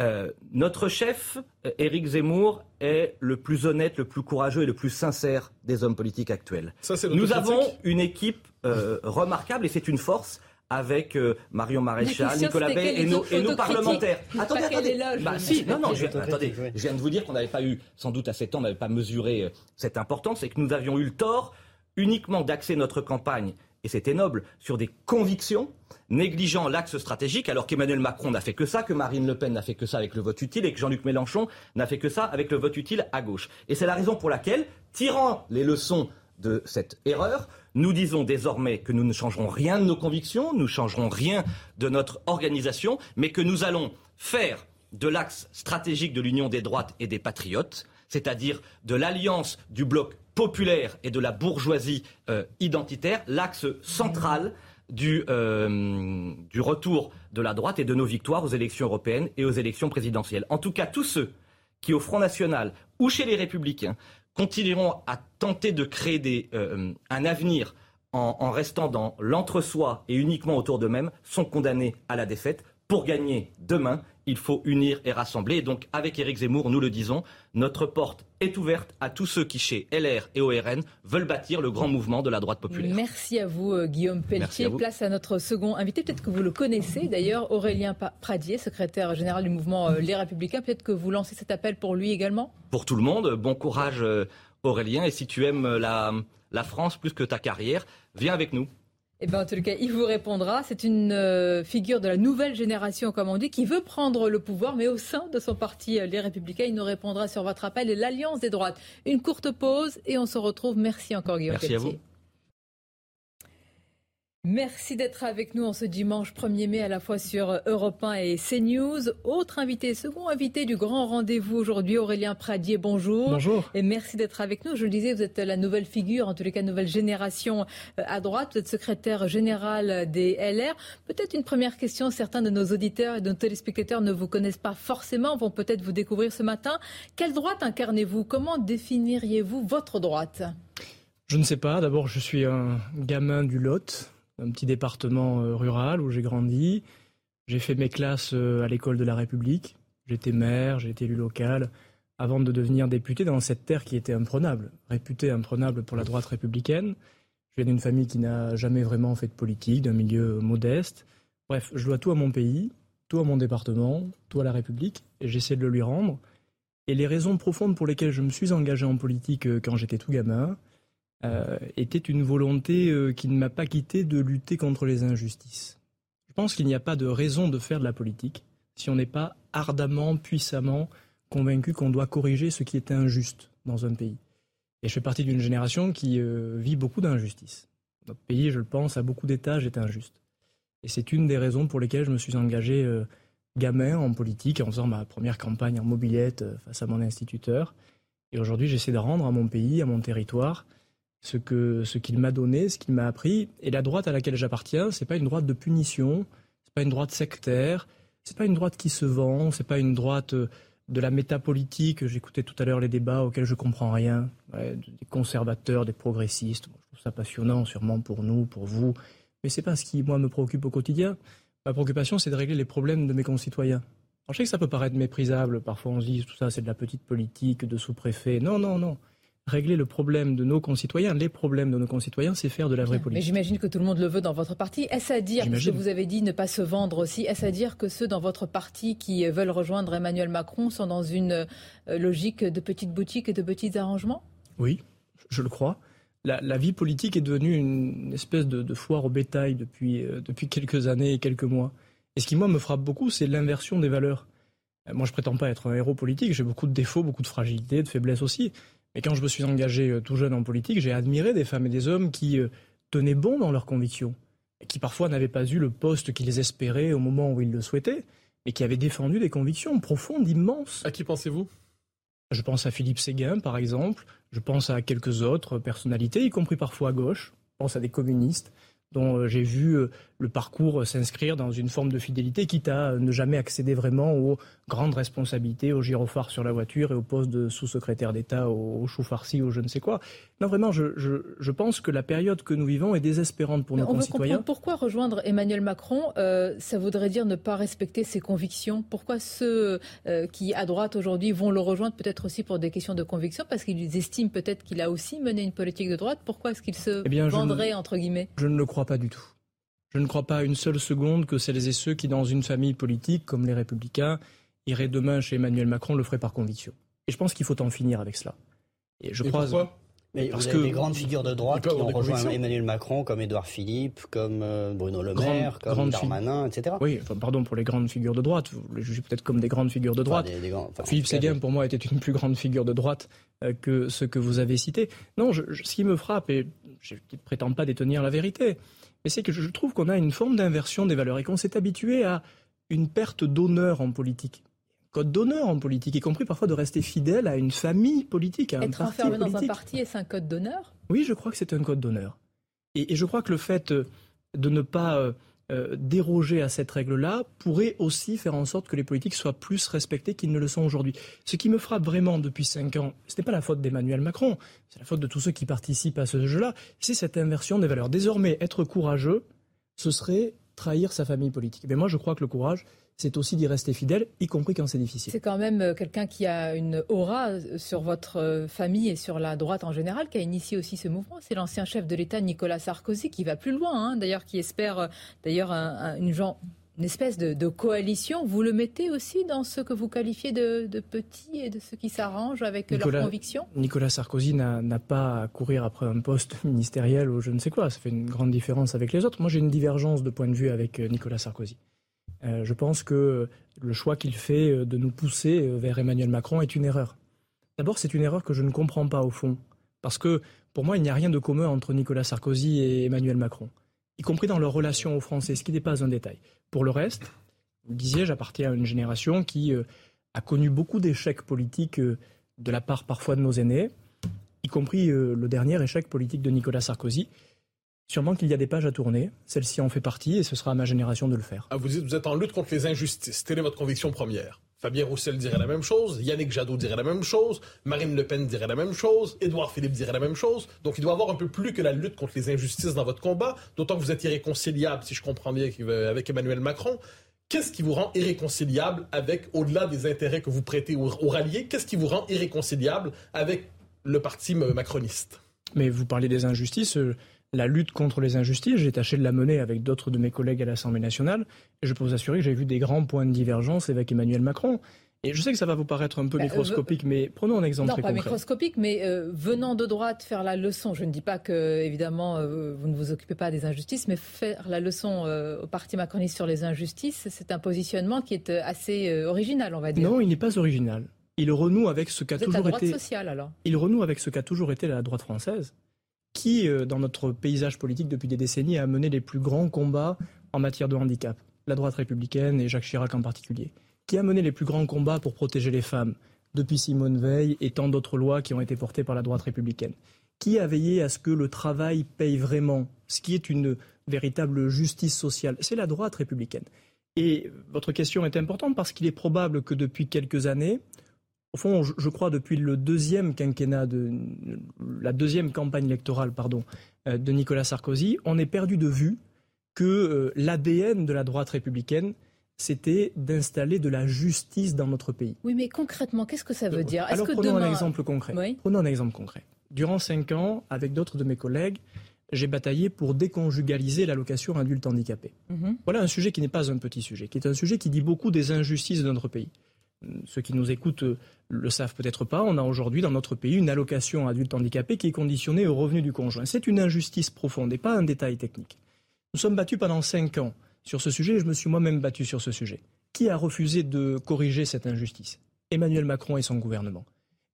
Speaker 2: Euh, notre chef, Éric Zemmour, est le plus honnête, le plus courageux et le plus sincère des hommes politiques actuels. Nous avons une équipe remarquable et c'est une force avec euh, Marion Maréchal, Nicolas Bay et nos, et nos parlementaires.
Speaker 1: Attendez, attendez.
Speaker 2: Bah, si, non, non, je, attendez. Je viens de vous dire qu'on n'avait pas eu, sans doute à 7 ans, on n'avait pas mesuré euh, cette importance et que nous avions eu le tort uniquement d'axer notre campagne, et c'était noble, sur des convictions, négligeant l'axe stratégique, alors qu'Emmanuel Macron n'a fait que ça, que Marine Le Pen n'a fait que ça avec le vote utile et que Jean-Luc Mélenchon n'a fait que ça avec le vote utile à gauche. Et c'est la raison pour laquelle, tirant les leçons de cette erreur, nous disons désormais que nous ne changerons rien de nos convictions, nous ne changerons rien de notre organisation, mais que nous allons faire de l'axe stratégique de l'union des droites et des patriotes, c'est-à-dire de l'alliance du bloc populaire et de la bourgeoisie euh, identitaire, l'axe central euh, du retour de la droite et de nos victoires aux élections européennes et aux élections présidentielles. En tout cas, tous ceux qui, au Front National ou chez les Républicains, continueront à tenter de créer euh, un avenir en, restant dans l'entre-soi et uniquement autour d'eux-mêmes sont condamnés à la défaite. Pour gagner demain, il faut unir et rassembler. Et donc, avec Éric Zemmour, nous le disons, notre porte est ouverte à tous ceux qui, chez LR et ORN, veulent bâtir le grand mouvement de la droite populaire.
Speaker 1: Merci à vous, euh, Guillaume Pelletier. Place à notre second invité. Peut-être que vous le connaissez d'ailleurs, Aurélien Pradier, secrétaire général du mouvement euh, Les Républicains. Peut-être que vous lancez cet appel pour lui également?
Speaker 2: Pour tout le monde. Bon courage Aurélien. Et si tu aimes la, la France plus que ta carrière, viens avec nous.
Speaker 1: Eh bien, en tout cas, il vous répondra. C'est une euh, figure de la nouvelle génération, comme on dit, qui veut prendre le pouvoir, mais au sein de son parti, euh, Les Républicains. Il nous répondra sur votre appel et l'Alliance des droites. Une courte pause et on se retrouve. Merci encore, Guillaume.
Speaker 2: Merci à vous.
Speaker 1: Merci d'être avec nous en ce dimanche 1er mai à la fois sur Europe 1 et CNews. Autre invité, second invité du grand rendez-vous aujourd'hui, Aurélien Pradier, bonjour.
Speaker 5: Bonjour.
Speaker 1: Et merci d'être avec nous. Je le disais, vous êtes la nouvelle figure, en tous les cas nouvelle génération euh, à droite. Vous êtes secrétaire général des LR. Peut-être une première question, certains de nos auditeurs et de nos téléspectateurs ne vous connaissent pas forcément, vont peut-être vous découvrir ce matin. Quelle droite incarnez-vous? Comment définiriez-vous votre droite?
Speaker 5: Je ne sais pas. D'abord, je suis un gamin du Lot un petit département euh, rural où j'ai grandi. J'ai fait mes classes euh, à l'école de la République. J'étais maire, j'ai été élu local, avant de devenir député dans cette terre qui était imprenable, réputée imprenable pour la droite républicaine. Je viens d'une famille qui n'a jamais vraiment fait de politique, d'un milieu modeste. Bref, je dois tout à mon pays, tout à mon département, tout à la République, et j'essaie de le lui rendre. Et les raisons profondes pour lesquelles je me suis engagé en politique euh, quand j'étais tout gamin, euh, était une volonté euh, qui ne m'a pas quitté de lutter contre les injustices. Je pense qu'il n'y a pas de raison de faire de la politique si on n'est pas ardemment, puissamment convaincu qu'on doit corriger ce qui est injuste dans un pays. Et je fais partie d'une génération qui euh, vit beaucoup d'injustices. Notre pays, je le pense, à beaucoup d'étages est injuste. Et c'est une des raisons pour lesquelles je me suis engagé gamin en politique en faisant ma première campagne en mobilette face à mon instituteur. Et aujourd'hui, j'essaie de rendre à mon pays, à mon territoire, ce que ce qu'il m'a donné, ce qu'il m'a appris. Et la droite à laquelle j'appartiens, c'est pas une droite de punition, c'est pas une droite sectaire, c'est pas une droite qui se vend, c'est pas une droite euh, de la métapolitique. J'écoutais tout à l'heure les débats auxquels je comprends rien, des conservateurs, des progressistes. je trouve ça passionnant, sûrement pour nous, pour vous, mais c'est pas ce qui moi me préoccupe au quotidien. Ma préoccupation, c'est de régler les problèmes de mes concitoyens. Alors, je sais que ça peut paraître méprisable. Parfois, on se dit tout ça, c'est de la petite politique de sous-préfet. Non, non, non régler le problème de nos concitoyens, les problèmes de nos concitoyens, c'est faire de la vraie politique.
Speaker 1: Mais j'imagine que tout le monde le veut dans votre parti. Est-ce à dire, que vous avez dit ne pas se vendre aussi, est-ce à dire que ceux dans votre parti qui veulent rejoindre Emmanuel Macron sont dans une euh, logique de petites boutiques et de petits arrangements?
Speaker 5: Oui, je le crois. La, vie politique est devenue une espèce de, foire au bétail depuis, euh, depuis quelques années et quelques mois. Et ce qui, moi, me frappe beaucoup, c'est l'inversion des valeurs. Euh, moi, je prétends pas être un héros politique, j'ai beaucoup de défauts, beaucoup de fragilités, de faiblesses aussi. Mais quand je me suis engagé euh, tout jeune en politique, j'ai admiré des femmes et des hommes qui euh, tenaient bon dans leurs convictions, et qui parfois n'avaient pas eu le poste qu'ils espéraient au moment où ils le souhaitaient, mais qui avaient défendu des convictions profondes, immenses.
Speaker 3: À qui pensez-vous?
Speaker 5: Je pense à Philippe Séguin, par exemple. Je pense à quelques autres personnalités, y compris parfois à gauche. Je pense à des communistes dont euh, j'ai vu euh, le parcours s'inscrire dans une forme de fidélité, quitte à ne jamais accéder vraiment aux grandes responsabilités, au gyrophare sur la voiture et au poste de sous-secrétaire d'État, au, chou farci, ou je ne sais quoi. Non, vraiment, je, je, pense que la période que nous vivons est désespérante pour nos concitoyens.
Speaker 1: pourquoi rejoindre Emmanuel Macron, euh, ça voudrait dire ne pas respecter ses convictions. Pourquoi ceux qui, à droite aujourd'hui, vont le rejoindre, peut-être aussi pour des questions de conviction, parce qu'ils estiment peut-être qu'il a aussi mené une politique de droite Pourquoi est-ce qu'il se eh vendrait, entre guillemets?
Speaker 5: Je ne le crois pas du tout. Je ne crois pas une seule seconde que celles et ceux qui, dans une famille politique comme les Républicains, iraient demain chez Emmanuel Macron le feraient par conviction. Et je pense qu'il faut en finir avec cela.
Speaker 3: Et je crois. Pourquoi?
Speaker 4: Mais parce vous avez que des grandes figures de droite qui ont rejoint Emmanuel Macron, comme Édouard Philippe, comme euh, Bruno Le Maire, comme Darmanin, etc.
Speaker 5: Oui, pardon pour les grandes figures de droite. Vous les jugez peut-être comme des grandes figures de droite. Philippe Séguin, pour moi, était une plus grande figure de droite euh, que ce que vous avez cité. Non, ce qui me frappe, et je ne prétends pas détenir la vérité, mais c'est que je trouve qu'on a une forme d'inversion des valeurs et qu'on s'est habitué à une perte d'honneur en politique. Code d'honneur en politique, y compris parfois de rester fidèle à une famille politique, à un
Speaker 1: Être enfermé dans un parti, est-ce un code d'honneur?
Speaker 5: Oui, je crois que c'est un code d'honneur. Et, et, je crois que le fait de ne pas euh, déroger à cette règle-là pourrait aussi faire en sorte que les politiques soient plus respectés qu'ils ne le sont aujourd'hui. Ce qui me frappe vraiment depuis cinq ans, ce n'est pas la faute d'Emmanuel Macron, c'est la faute de tous ceux qui participent à ce jeu-là, c'est cette inversion des valeurs. Désormais, être courageux, ce serait trahir sa famille politique. Mais moi, je crois que le courage, c'est aussi d'y rester fidèle, y compris quand c'est difficile.
Speaker 1: C'est quand même euh, quelqu'un qui a une aura euh, sur votre euh, famille et sur la droite en général, qui a initié aussi ce mouvement. C'est l'ancien chef de l'État Nicolas Sarkozy qui va plus loin, hein, d'ailleurs, qui espère d'ailleurs une, une espèce de, coalition. Vous le mettez aussi dans ce que vous qualifiez de, petits et de ceux qui s'arrangent avec leurs convictions?
Speaker 5: Nicolas Sarkozy n'a pas à courir après un poste *laughs* ministériel ou je ne sais quoi. Ça fait une grande différence avec les autres. Moi, j'ai une divergence de point de vue avec Nicolas Sarkozy. Euh, je pense que le choix qu'il fait euh, de nous pousser vers Emmanuel Macron est une erreur. D'abord, c'est une erreur que je ne comprends pas au fond. Parce que pour moi, il n'y a rien de commun entre Nicolas Sarkozy et Emmanuel Macron, y compris dans leur relation aux Français, ce qui n'est pas un détail. Pour le reste, vous le disiez, j'appartiens à une génération qui euh, a connu beaucoup d'échecs politiques euh, de la part parfois de nos aînés, y compris euh, le dernier échec politique de Nicolas Sarkozy. Sûrement qu'il y a des pages à tourner. Celle-ci en fait partie et ce sera à ma génération de le faire.
Speaker 3: Ah, vous dites vous êtes en lutte contre les injustices. Telle est votre conviction première. Fabien Roussel dirait la même chose, Yannick Jadot dirait la même chose, Marine Le Pen dirait la même chose, Édouard Philippe dirait la même chose. Donc il doit y avoir un peu plus que la lutte contre les injustices dans votre combat, d'autant que vous êtes irréconciliable, si je comprends bien, avec Emmanuel Macron. Qu'est-ce qui vous rend irréconciliable avec, au-delà des intérêts que vous prêtez aux, ralliés, qu'est-ce qui vous rend irréconciliable avec le parti macroniste?
Speaker 5: Mais vous parlez des injustices. Euh, la lutte contre les injustices, j'ai tâché de la mener avec d'autres de mes collègues à l'Assemblée nationale, et je peux vous assurer que j'ai vu des grands points de divergence avec Emmanuel Macron. Et je sais que ça va vous paraître un peu bah, microscopique, mais prenons un exemple non, très
Speaker 1: concret. Non, pas microscopique, mais euh, venant de droite, faire la leçon. Je ne dis pas que, évidemment, euh, vous ne vous occupez pas des injustices, mais faire la leçon euh, au parti macroniste sur les injustices, c'est un positionnement qui est assez original, on va dire.
Speaker 5: Non, il n'est pas original. Il renoue avec ce qu'a toujours
Speaker 1: été. Sociale, alors.
Speaker 5: Il renoue avec ce qu'a toujours été la droite française, qui, euh, dans notre paysage politique depuis des décennies, a mené les plus grands combats en matière de handicap? La droite républicaine et Jacques Chirac en particulier. Qui a mené les plus grands combats pour protéger les femmes? Depuis Simone Veil et tant d'autres lois qui ont été portées par la droite républicaine. Qui a veillé à ce que le travail paye vraiment, ce qui est une véritable justice sociale. C'est la droite républicaine. Et votre question est importante parce qu'il est probable que depuis quelques années, au fond, je, crois depuis le deuxième quinquennat de la deuxième campagne électorale, pardon, euh, de Nicolas Sarkozy, on est perdu de vue que euh, l'ADN de la droite républicaine, c'était d'installer de la justice dans notre pays.
Speaker 1: Oui, mais concrètement, qu'est-ce que ça veut dire?
Speaker 5: Alors, prenons un exemple concret. Prenons un exemple concret. Durant cinq ans, avec d'autres de mes collègues, j'ai bataillé pour déconjugaliser l'allocation adulte handicapé. Mhm. Voilà un sujet qui n'est pas un petit sujet, qui est un sujet qui dit beaucoup des injustices de notre pays ceux qui nous écoutent euh, le savent peut-être pas, on a aujourd'hui dans notre pays une allocation adulte handicapé qui est conditionnée au revenu du conjoint. C'est une injustice profonde et pas un détail technique. Nous sommes battus pendant cinq ans sur ce sujet et je me suis moi-même battu sur ce sujet. Qui a refusé de corriger cette injustice? Emmanuel Macron et son gouvernement.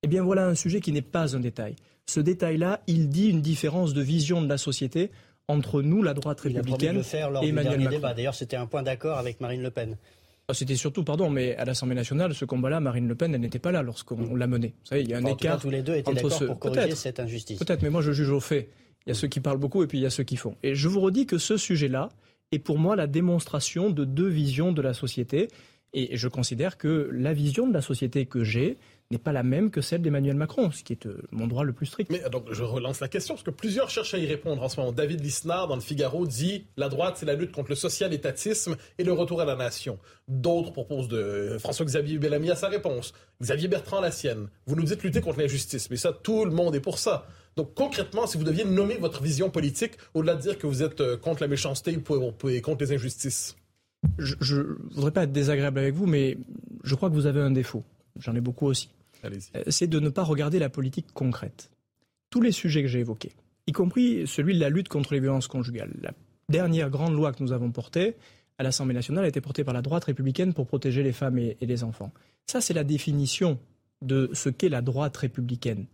Speaker 5: Eh bien voilà un sujet qui n'est pas un détail. Ce détail-là, il dit une différence de vision de la société entre nous, la droite républicaine, et Emmanuel Macron.
Speaker 4: D'ailleurs, c'était un point d'accord avec Marine Le Pen.
Speaker 5: Ah, c'était surtout, pardon, mais à l'Assemblée nationale, ce combat-là, Marine Le Pen, elle n'était pas là lorsqu'on l'a mené. Vous savez, il y a un écart.
Speaker 4: tous les deux étaient d'accord pour corriger cette injustice.
Speaker 5: Peut-être, mais moi je juge au fait. Il y a ceux qui parlent beaucoup et puis il y a ceux qui font. Et je vous redis que ce sujet-là est pour moi la démonstration de deux visions de la société. Et je considère que la vision de la société que j'ai, n'est pas la même que celle d'Emmanuel Macron, ce qui est euh, mon droit le plus strict.
Speaker 3: Mais donc je relance la question, parce que plusieurs cherchent à y répondre en ce moment. David Lisnard, dans le Figaro, dit la droite, c'est la lutte contre le social-étatisme et le retour à la nation. D'autres proposent de François-Xavier Bellamy à sa réponse, Xavier Bertrand la sienne. Vous nous dites lutter contre l'injustice, mais ça, tout le monde est pour ça. Donc concrètement, si vous deviez nommer votre vision politique, au-delà de dire que vous êtes euh, contre la méchanceté et contre les injustices.
Speaker 5: Je ne voudrais pas être désagréable avec vous, mais je crois que vous avez un défaut. J'en ai beaucoup aussi. Euh, c'est de ne pas regarder la politique concrète. Tous les sujets que j'ai évoqués, y compris celui de la lutte contre les violences conjugales. La dernière grande loi que nous avons portée à l'Assemblée nationale a été portée par la droite républicaine pour protéger les femmes et, les enfants. Ça, c'est la définition de ce qu'est la droite républicaine.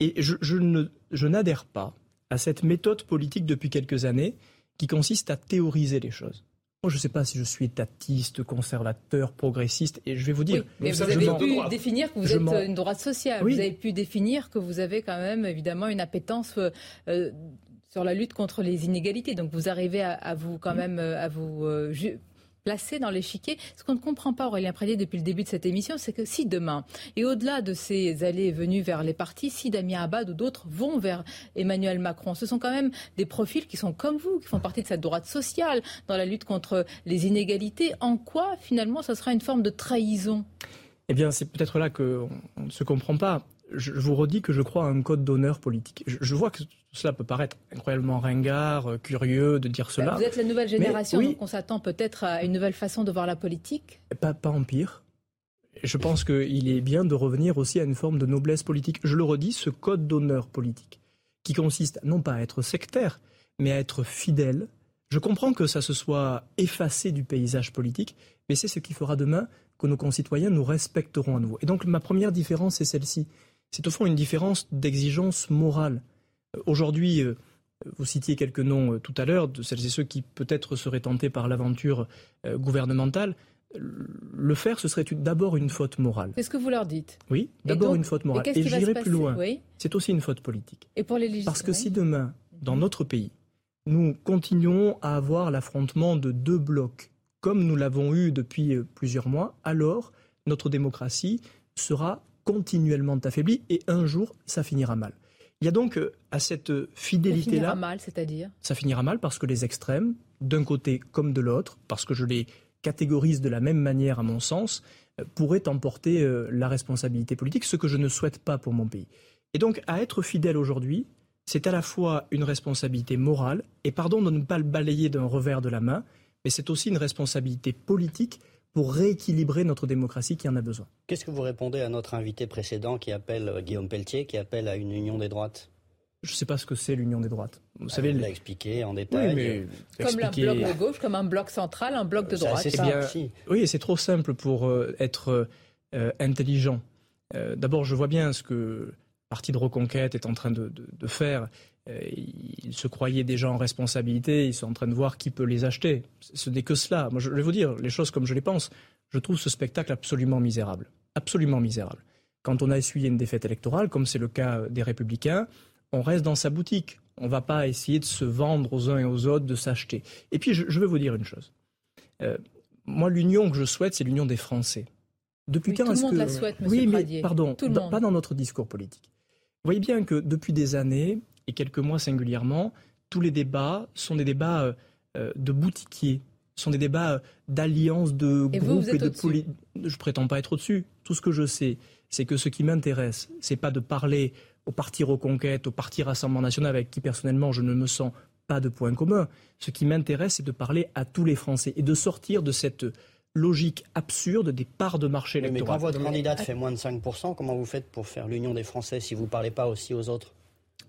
Speaker 5: Et je, je n'adhère pas à cette méthode politique depuis quelques années qui consiste à théoriser les choses. Moi, je ne sais pas si je suis étatiste, conservateur, progressiste, et je vais vous dire.
Speaker 1: mais vous, avez pu définir que vous êtes une droite sociale. Vous avez pu définir que vous avez quand même évidemment une appétence euh, sur la lutte contre les inégalités. Donc vous arrivez à, vous quand même à vous euh, placé dans l'échiquier. Ce qu'on ne comprend pas, Aurélien Prédier, depuis le début de cette émission, c'est que si demain, et au-delà de ces allées et venues vers les partis, si Damien Abad ou d'autres vont vers Emmanuel Macron, ce sont quand même des profils qui sont comme vous, qui font partie de cette droite sociale dans la lutte contre les inégalités. En quoi, finalement, ce sera une forme de trahison?
Speaker 5: Eh bien, c'est peut-être là qu'on ne se comprend pas. Je vous redis que je crois à un code d'honneur politique. Je, vois que cela peut paraître incroyablement ringard, euh, curieux de dire cela.
Speaker 1: Vous êtes la nouvelle génération, donc on s'attend peut-être à une nouvelle façon de voir la politique
Speaker 5: Pas, pas en pire. Je pense qu'il est bien de revenir aussi à une forme de noblesse politique. Je le redis, ce code d'honneur politique, qui consiste non pas à être sectaire, mais à être fidèle. Je comprends que ça se soit effacé du paysage politique, mais c'est ce qui fera demain que nos concitoyens nous respecteront à nouveau. Et donc ma première différence est celle-ci. C'est au fond une différence d'exigence morale. Euh, aujourd'hui, euh, vous citiez quelques noms euh, tout à l'heure de celles et ceux qui peut-être seraient tentés par l'aventure gouvernementale. Le faire, ce serait d'abord une faute morale.
Speaker 1: C'est ce que vous leur dites
Speaker 5: Oui, d'abord une faute morale. Et, j'irai plus loin. C'est aussi une faute politique.
Speaker 1: Et pour les
Speaker 5: Parce que si demain, dans notre pays, nous continuons à avoir l'affrontement de deux blocs, comme nous l'avons eu depuis plusieurs mois, alors notre démocratie sera continuellement affaibli et un jour, ça finira mal. Il y a donc euh, à cette fidélité-là. Ça
Speaker 1: finira mal, c'est-à-dire?
Speaker 5: Ça finira mal parce que les extrêmes, d'un côté comme de l'autre, parce que je les catégorise de la même manière à mon sens, euh, pourraient emporter euh, la responsabilité politique, ce que je ne souhaite pas pour mon pays. Et donc, à être fidèle aujourd'hui, c'est à la fois une responsabilité morale, et pardon de ne pas le balayer d'un revers de la main, mais c'est aussi une responsabilité politique pour rééquilibrer notre démocratie qui en a besoin.
Speaker 4: Qu'est-ce que vous répondez à notre invité précédent qui appelle, euh, Guillaume Pelletier, qui appelle à une union des droites?
Speaker 5: Je ne sais pas ce que c'est l'union des droites.
Speaker 4: Vous ah, savez, l'a expliqué en détail.
Speaker 1: mais comme un bloc de gauche, comme un bloc central, un bloc de droite.
Speaker 5: C'est eh bien, oui, c'est trop simple pour euh, être euh, intelligent. D'abord, je vois bien ce que le parti de Reconquête est en train de, de faire. Ils se croyaient déjà en responsabilité, ils sont en train de voir qui peut les acheter. Ce n'est que cela. Moi, je vais vous dire les choses comme je les pense je trouve ce spectacle absolument misérable. Absolument misérable. Quand on a essuyé une défaite électorale, comme c'est le cas des Républicains, on reste dans sa boutique. On ne va pas essayer de se vendre aux uns et aux autres, de s'acheter. Et puis, je, veux vous dire une chose. Euh, moi, l'union que je souhaite, c'est l'union des Français.
Speaker 1: Depuis quand est-ce que. La souhaite,
Speaker 5: oui, mais pardon, pas dans notre discours politique. Vous voyez bien que depuis des années, et quelques mois singulièrement, tous les débats sont des débats euh, euh, de boutiquiers sont des débats euh, d'alliance, de groupes et de politique. Je prétends pas être au-dessus. Tout ce que je sais, c'est que ce qui m'intéresse, c'est pas de parler au parti Reconquête, au parti Rassemblement National, avec qui personnellement je ne me sens pas de point commun. Ce qui m'intéresse, c'est de parler à tous les Français et de sortir de cette logique absurde des parts de marché électoral.
Speaker 4: mais quand votre candidate fait moins de 5%, comment vous faites pour faire l'union des Français si vous ne parlez pas aussi aux autres?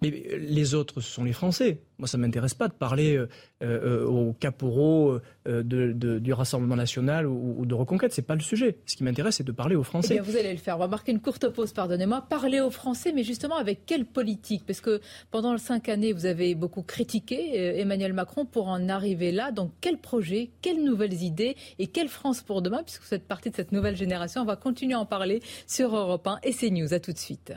Speaker 5: Mais les autres, ce sont les Français. Moi, ça ne m'intéresse pas de parler euh, euh, aux caporaux euh, du Rassemblement national ou, de Reconquête. Ce n'est pas le sujet. Ce qui m'intéresse, c'est de parler aux Français.
Speaker 1: Eh vous allez le faire. On va marquer une courte pause, pardonnez-moi. Parler aux Français, mais justement avec quelle politique? Parce que pendant les cinq années, vous avez beaucoup critiqué Emmanuel Macron pour en arriver là. Donc, quel projet, quelles nouvelles idées et quelle France pour demain? Puisque vous êtes partie de cette nouvelle génération, on va continuer à en parler sur Europe 1 et CNews. À tout de suite.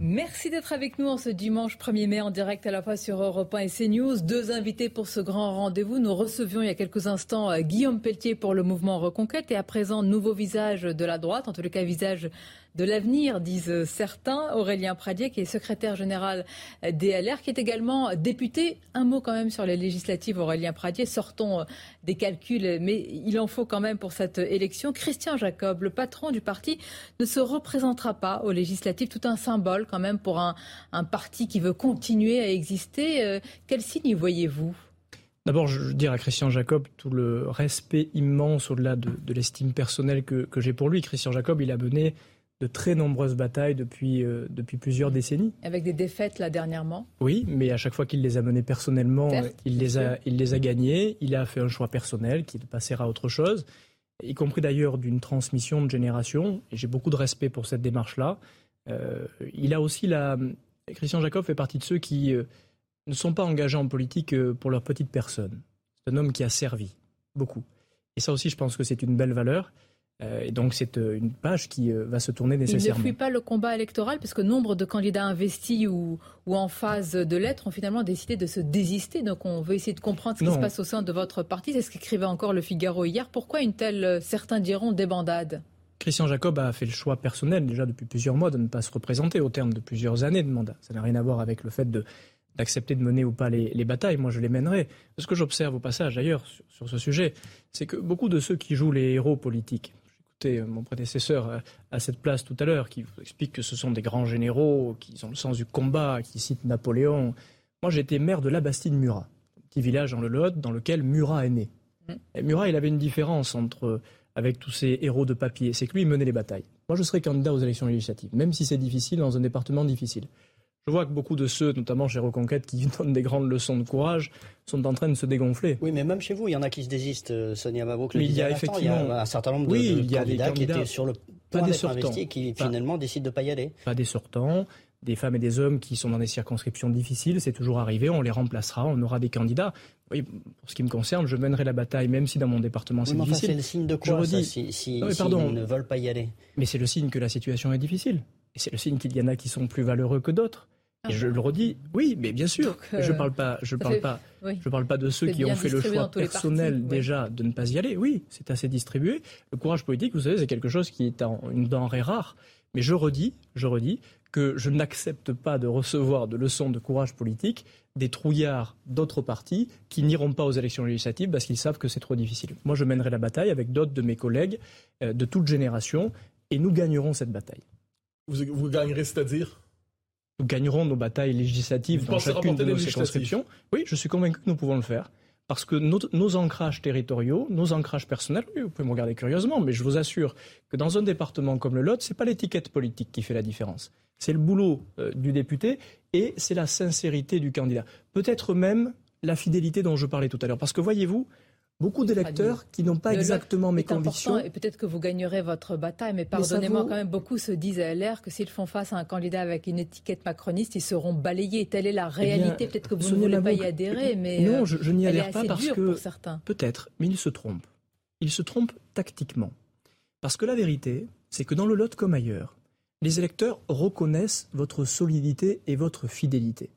Speaker 1: Merci d'être avec nous en ce dimanche 1er mai en direct à la fois sur Europe 1 et CNews. Deux invités pour ce grand rendez-vous. Nous recevions il y a quelques instants euh, Guillaume Pelletier pour le mouvement Reconquête et à présent nouveau visage de la droite, en tout cas visage de l'avenir, disent certains. Aurélien Pradier, qui est secrétaire général DLR, qui est également député. Un mot quand même sur les législatives, Aurélien Pradier. Sortons des calculs, mais il en faut quand même pour cette élection. Christian Jacob, le patron du parti, ne se représentera pas aux législatives. Tout un symbole quand même pour un, parti qui veut continuer à exister. Euh, quel signe voyez-vous?
Speaker 5: D'abord, je veux dire à Christian Jacob tout le respect immense au-delà de, l'estime personnelle que, que j'ai pour lui. Christian Jacob, il a mené de très nombreuses batailles depuis, euh, depuis plusieurs décennies.
Speaker 1: Avec des défaites là dernièrement
Speaker 5: Oui, mais à chaque fois qu'il les a menées personnellement, il, les a, il les a gagnées. Il a fait un choix personnel qui est de passer à autre chose, y compris d'ailleurs d'une transmission de génération. Et j'ai beaucoup de respect pour cette démarche-là. Euh, il a aussi la. Christian Jacob fait partie de ceux qui euh, ne sont pas engagés en politique pour leur petite personne. C'est un homme qui a servi beaucoup. Et ça aussi, je pense que c'est une belle valeur. Euh, et donc c'est euh, une page qui euh, va se tourner nécessairement.
Speaker 1: Il ne fuit pas le combat électoral parce que nombre de candidats investis ou, ou en phase de lettres ont finalement décidé de se désister. Donc on veut essayer de comprendre ce qui se passe au sein de votre parti. C'est ce qu'écrivait encore le Figaro hier. Pourquoi une telle, certains diront, débandade?
Speaker 5: Christian Jacob a fait le choix personnel déjà depuis plusieurs mois de ne pas se représenter au terme de plusieurs années de mandat. Ça n'a rien à voir avec le fait de d'accepter de mener ou pas les, batailles. Moi, je les mènerai. Ce que j'observe au passage, d'ailleurs, sur, ce sujet, c'est que beaucoup de ceux qui jouent les héros politiques, écouté mon prédécesseur à cette place tout à l'heure, qui vous explique que ce sont des grands généraux, qui ont le sens du combat, qui citent Napoléon. Moi, j'étais maire de la Bastide-Murat, petit village dans le Lot dans lequel Murat est né. Mmh. Et Murat, il avait une différence entre avec tous ces héros de papier, c'est que lui, il menait les batailles. Moi, je serais candidat aux élections législatives, même si c'est difficile dans un département difficile. Je vois que beaucoup de ceux, notamment chez Reconquête, qui *laughs* donnent des grandes leçons de courage, sont en train de se dégonfler.
Speaker 4: Oui, mais même chez vous, il y en a qui se désistent, euh, Sonia Mabrouk.
Speaker 5: il y a effectivement
Speaker 4: il y a un certain nombre de, oui, il y a candidats, qui étaient sur le point d'être investis et qui finalement décident de ne pas y aller.
Speaker 5: Pas des sortants, des femmes et des hommes qui sont dans des circonscriptions difficiles, c'est toujours arrivé, on les remplacera, on aura des candidats. Oui, pour ce qui me concerne, je mènerai la bataille, même si dans mon département c'est difficile.
Speaker 4: c'est le signe de quoi, ça, si, si, ne veulent pas y aller
Speaker 5: Mais c'est le signe que la situation est difficile. Et c'est le signe qu'il y en a qui sont plus valeureux que d'autres. Et je le redis, oui, mais bien sûr. je parle pas, je parle pas, je parle pas de ceux qui ont fait le choix personnel déjà de ne pas y aller. Oui, c'est assez distribué. Le courage politique, vous savez, c'est quelque chose qui est une denrée rare. Mais je redis, je redis que je n'accepte pas de recevoir de leçons de courage politique des trouillards d'autres partis qui n'iront pas aux élections législatives parce qu'ils savent que c'est trop difficile. Moi, je mènerai la bataille avec d'autres de mes collègues euh, de toute génération et nous gagnerons cette bataille.
Speaker 3: Vous, vous gagnerez, c'est-à-dire?
Speaker 5: Nous gagnerons nos batailles législatives dans chacune de nos circonscriptions. Oui, je suis convaincu que nous pouvons le faire. Parce que nos, ancrages territoriaux, nos ancrages personnels, vous pouvez me regarder curieusement, mais je vous assure que dans un département comme le Lot, ce n'est pas l'étiquette politique qui fait la différence. C'est le boulot euh, du député et c'est la sincérité du candidat. Peut-être même la fidélité dont je parlais tout à l'heure. Parce que voyez-vous, beaucoup d'électeurs qui n'ont pas exactement mes convictions.
Speaker 1: Et peut-être que vous gagnerez votre bataille, mais pardonnez-moi quand même, beaucoup se disent à LR que s'ils font face à un candidat avec une étiquette macroniste, ils seront balayés. Telle est la eh réalité. peut-être que vous ne voulez pas y adhérer, mais
Speaker 5: non, je, n'y adhère pas parce que peut-être, mais ils se trompent. Ils se trompent tactiquement, parce que la vérité, c'est que dans le Lot comme ailleurs, les électeurs reconnaissent votre solidité et votre fidélité.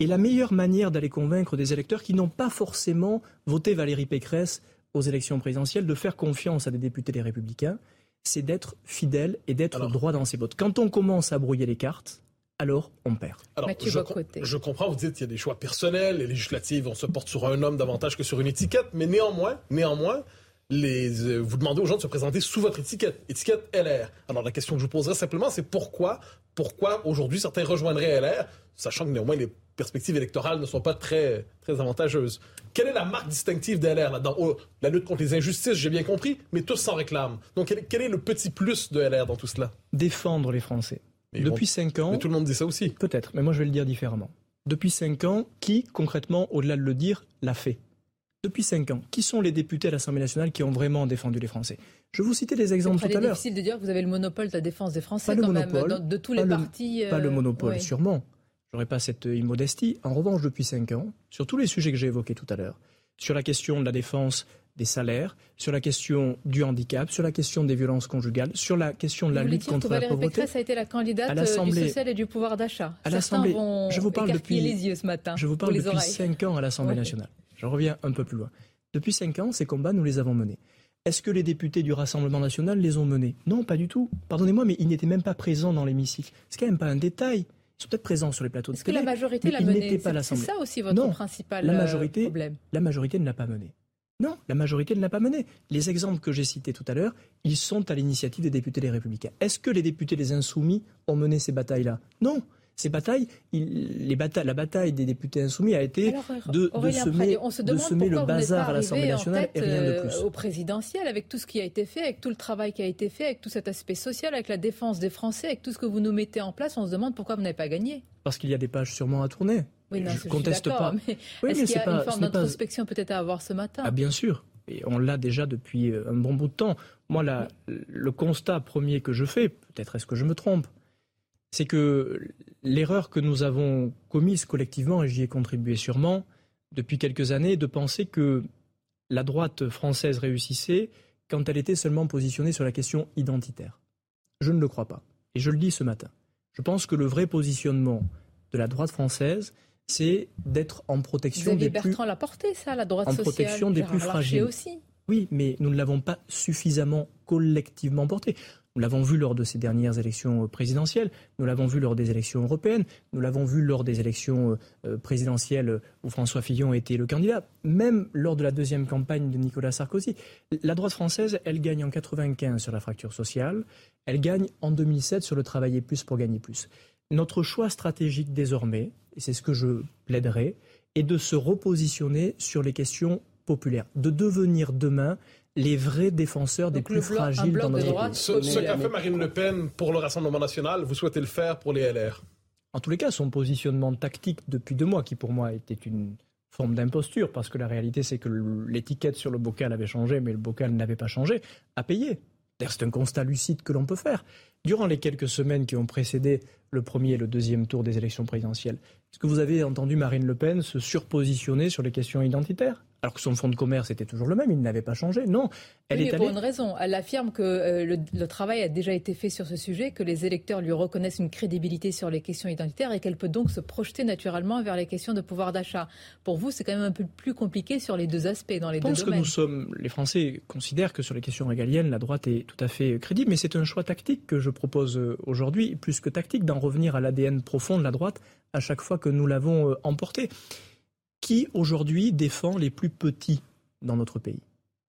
Speaker 5: Et la meilleure manière d'aller convaincre des électeurs qui n'ont pas forcément voté Valérie Pécresse aux élections présidentielles de faire confiance à des députés des Républicains, c'est d'être fidèle et d'être droit dans ses votes. Quand on commence à brouiller les cartes, alors on perd.
Speaker 3: Alors, je, je, comprends, vous dites qu'il y a des choix personnels, les législatives, on se porte sur un homme davantage que sur une étiquette, mais néanmoins, néanmoins, les, euh, vous demandez aux gens de se présenter sous votre étiquette, étiquette LR. Alors la question que je vous poserai simplement, c'est pourquoi, pourquoi aujourd'hui certains rejoindraient LR, sachant que néanmoins les perspectives électorales ne sont pas très, très avantageuses. Quelle est la marque distinctive de LR là-dedans? Oh, La lutte contre les injustices, j'ai bien compris, mais tous s'en réclament. Donc quel, est le petit plus de LR dans tout cela?
Speaker 5: Défendre les Français. Depuis cinq ans.
Speaker 3: Mais tout le monde dit ça aussi.
Speaker 5: Peut-être, mais moi je vais le dire différemment. Depuis cinq ans, qui, concrètement, au-delà de le dire, l'a fait? Depuis cinq ans, qui sont les députés à l'Assemblée nationale qui ont vraiment défendu les Français? Je vous citais des exemples tout à l'heure.
Speaker 1: C'est difficile de dire que vous avez le monopole de la défense des Français quand même, de, tous les partis.
Speaker 5: Pas le euh, monopole, sûrement. J'aurais pas cette immodestie. En revanche, depuis cinq ans, sur tous les sujets que j'ai évoqués tout à l'heure, sur la question de la défense des salaires, sur la question du handicap, sur la question des violences conjugales, sur la question de la lutte contre la pauvreté.
Speaker 1: Pécresse a été la candidate du social et du pouvoir d'achat.
Speaker 5: À l'Assemblée, je vous parle depuis
Speaker 1: les yeux ce matin.
Speaker 5: Je vous parle depuis cinq ans à l'Assemblée nationale. Je reviens un peu plus loin. Depuis cinq ans, ces combats, nous les avons menés. Est-ce que les députés du Rassemblement national les ont menés? Non, pas du tout. Pardonnez-moi, mais ils n'étaient même pas présents dans l'hémicycle. C'est quand même pas un détail. Ils sont peut-être présents sur les plateaux de
Speaker 1: Est-ce que la majorité l'a mené C'est ça aussi votre principal
Speaker 5: la majorité,
Speaker 1: problème
Speaker 5: La majorité ne l'a pas mené. Non, la majorité ne l'a pas mené. Les exemples que j'ai cités tout à l'heure, ils sont à l'initiative des députés des Républicains. Est-ce que les députés des Insoumis ont mené ces batailles-là? Non ces batailles, les batailles, la bataille des députés insoumis a été de, semer, le bazar à l'Assemblée nationale et rien de euh, plus.
Speaker 1: Au présidentiel, avec tout ce qui a été fait, avec tout le travail qui a été fait, avec tout cet aspect social, avec la défense des Français, avec tout ce que vous nous mettez en place, on se demande pourquoi vous n'avez pas gagné.
Speaker 5: Parce qu'il y a des pages sûrement à tourner.
Speaker 1: Oui, non, je conteste pas. Mais est-ce qu'il y a une forme d'introspection peut-être à avoir ce matin?
Speaker 5: Ah bien sûr. Et on l'a déjà depuis euh, un bon bout de temps. Moi, le constat premier que je fais, peut-être est-ce que je me trompe, c'est que l'erreur que nous avons commise collectivement, et j'y ai contribué sûrement, depuis quelques années, de penser que la droite française réussissait quand elle était seulement positionnée sur la question identitaire. Je ne le crois pas. Et je le dis ce matin. Je pense que le vrai positionnement de la droite française, c'est d'être en protection des
Speaker 1: Bertrand l'a porté, ça, la droite
Speaker 5: en
Speaker 1: sociale.
Speaker 5: protection des plus fragiles.
Speaker 1: aussi.
Speaker 5: Oui, mais nous ne l'avons pas suffisamment collectivement porté. Nous l'avons vu lors de ces dernières élections présidentielles, nous l'avons vu lors des élections européennes, nous l'avons vu lors des élections présidentielles où François Fillon était le candidat, même lors de la deuxième campagne de Nicolas Sarkozy. La droite française, elle gagne en 95 sur la fracture sociale, elle gagne en 2007 sur le travailler plus pour gagner plus. Notre choix stratégique désormais, et c'est ce que je plaiderai, est de se repositionner sur les questions populaires, de devenir demain les vrais défenseurs des plus fragiles dans notre pays.
Speaker 3: Ce, qu'a fait Marine Le Pen pour le Rassemblement national, vous souhaitez le faire pour les LR
Speaker 5: En tous les cas, son positionnement tactique depuis deux mois, qui pour moi était une forme d'imposture, parce que la réalité c'est que l'étiquette sur le bocal avait changé, mais le bocal n'avait pas changé, a payé. C'est un constat lucide que l'on peut faire. Durant les quelques semaines qui ont précédé le premier et le deuxième tour des élections présidentielles, est-ce que vous avez entendu Marine Le Pen se surpositionner sur les questions identitaires? Alors que son fonds de commerce était toujours le même, il n'avait pas changé. Non,
Speaker 1: elle est allée... pour une raison. Elle affirme que euh, le, travail a déjà été fait sur ce sujet, que les électeurs lui reconnaissent une crédibilité sur les questions identitaires et qu'elle peut donc se projeter naturellement vers les questions de pouvoir d'achat. Pour vous, c'est quand même un peu plus compliqué sur les deux aspects, dans les deux domaines.
Speaker 5: Je pense que nous sommes, les Français considèrent que sur les questions régaliennes, la droite est tout à fait crédible, mais c'est un choix tactique que je propose euh, aujourd'hui, plus que tactique, d'en revenir à l'ADN profond de la droite à chaque fois que nous l'avons euh, emporté. Qui aujourd'hui défend les plus petits dans notre pays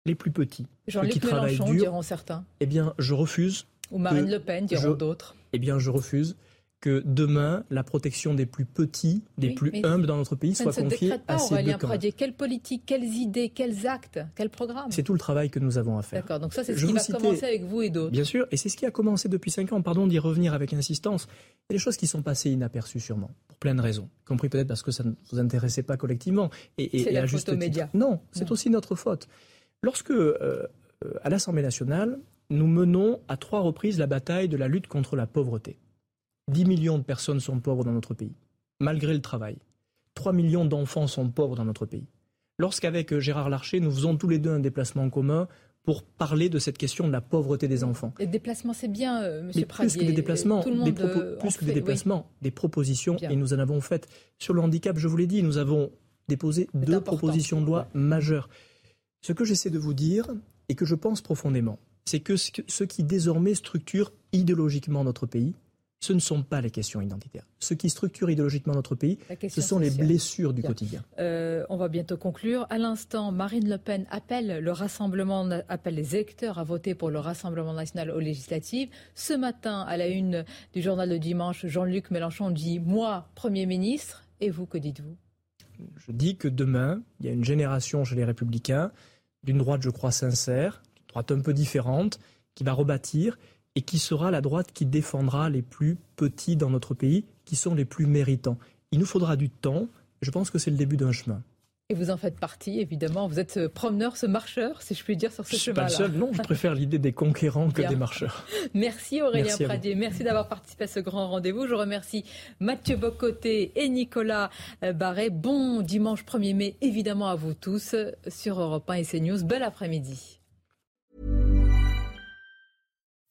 Speaker 5: Les plus petits.
Speaker 1: Jean-Luc Mélenchon, diront certains.
Speaker 5: Eh bien, je refuse.
Speaker 1: Ou Marine Le Pen, diront d'autres.
Speaker 5: Eh bien, je refuse que demain, la protection des plus petits, des plus humbles dans notre pays soit confiée
Speaker 1: pas,
Speaker 5: à ces
Speaker 1: Aurélien deux Quelle politique, quelles idées, quels actes, quel programme
Speaker 5: C'est tout le travail que nous avons à faire.
Speaker 1: D'accord, donc ça c'est ce qui va commencer avec vous et d'autres.
Speaker 5: Bien sûr, et c'est ce qui a commencé depuis cinq ans. Pardon d'y revenir avec insistance. Il y a des choses qui sont passées inaperçues sûrement, plein de raisons, y compris peut-être parce que ça ne vous intéressait pas collectivement.
Speaker 1: Et, c'est la
Speaker 5: à
Speaker 1: juste média.
Speaker 5: Non, c'est aussi notre faute. Lorsque, euh, à l'Assemblée nationale, nous menons à trois reprises la bataille de la lutte contre la pauvreté 10 millions de personnes sont pauvres dans notre pays, malgré le travail. 3 millions d'enfants sont pauvres dans notre pays. Lorsqu'avec euh, Gérard Larcher, nous faisons tous les deux un déplacement en commun pour parler de cette question de la pauvreté des enfants.
Speaker 1: Les déplacements, c'est bien, euh, Monsieur
Speaker 5: Pradier. Plus que des déplacements, des, euh, plus que des déplacements, des propositions, et nous en avons fait. Sur le handicap, je vous l'ai dit, nous avons déposé deux propositions de loi majeures. Ce que j'essaie de vous dire, et que je pense profondément, c'est que ce qui désormais structure idéologiquement notre pays, ce ne sont pas les questions identitaires. Ce qui structure idéologiquement notre pays, ce sont les blessures du quotidien.
Speaker 1: Euh, on va bientôt conclure. À l'instant, Marine Le Pen appelle le rassemblement, appelle les électeurs à voter pour le Rassemblement national aux législatives. Ce matin, à la une du journal de dimanche, Jean-Luc Mélenchon dit Moi, Premier ministre. Et vous, que dites-vous?
Speaker 5: Je dis que demain, il y a une génération chez les Républicains, d'une droite, je crois, sincère, d'une droite un peu différente, qui va rebâtir et qui sera la droite qui défendra les plus petits dans notre pays, qui sont les plus méritants. Il nous faudra du temps, je pense que c'est le début d'un chemin.
Speaker 1: Et vous en faites partie, évidemment. Vous êtes ce promeneur, ce marcheur, si je puis dire, sur ce chemin-là.
Speaker 5: Je suis pas le seul, non. Je préfère l'idée des conquérants que des marcheurs. *laughs*
Speaker 1: Merci Aurélien Pradier. Merci d'avoir participé à ce grand rendez-vous. Je remercie Mathieu Bocoté et Nicolas euh, Barret. Bon dimanche 1er mai, évidemment, à vous tous sur Europe 1 et CNews. Bel après-midi.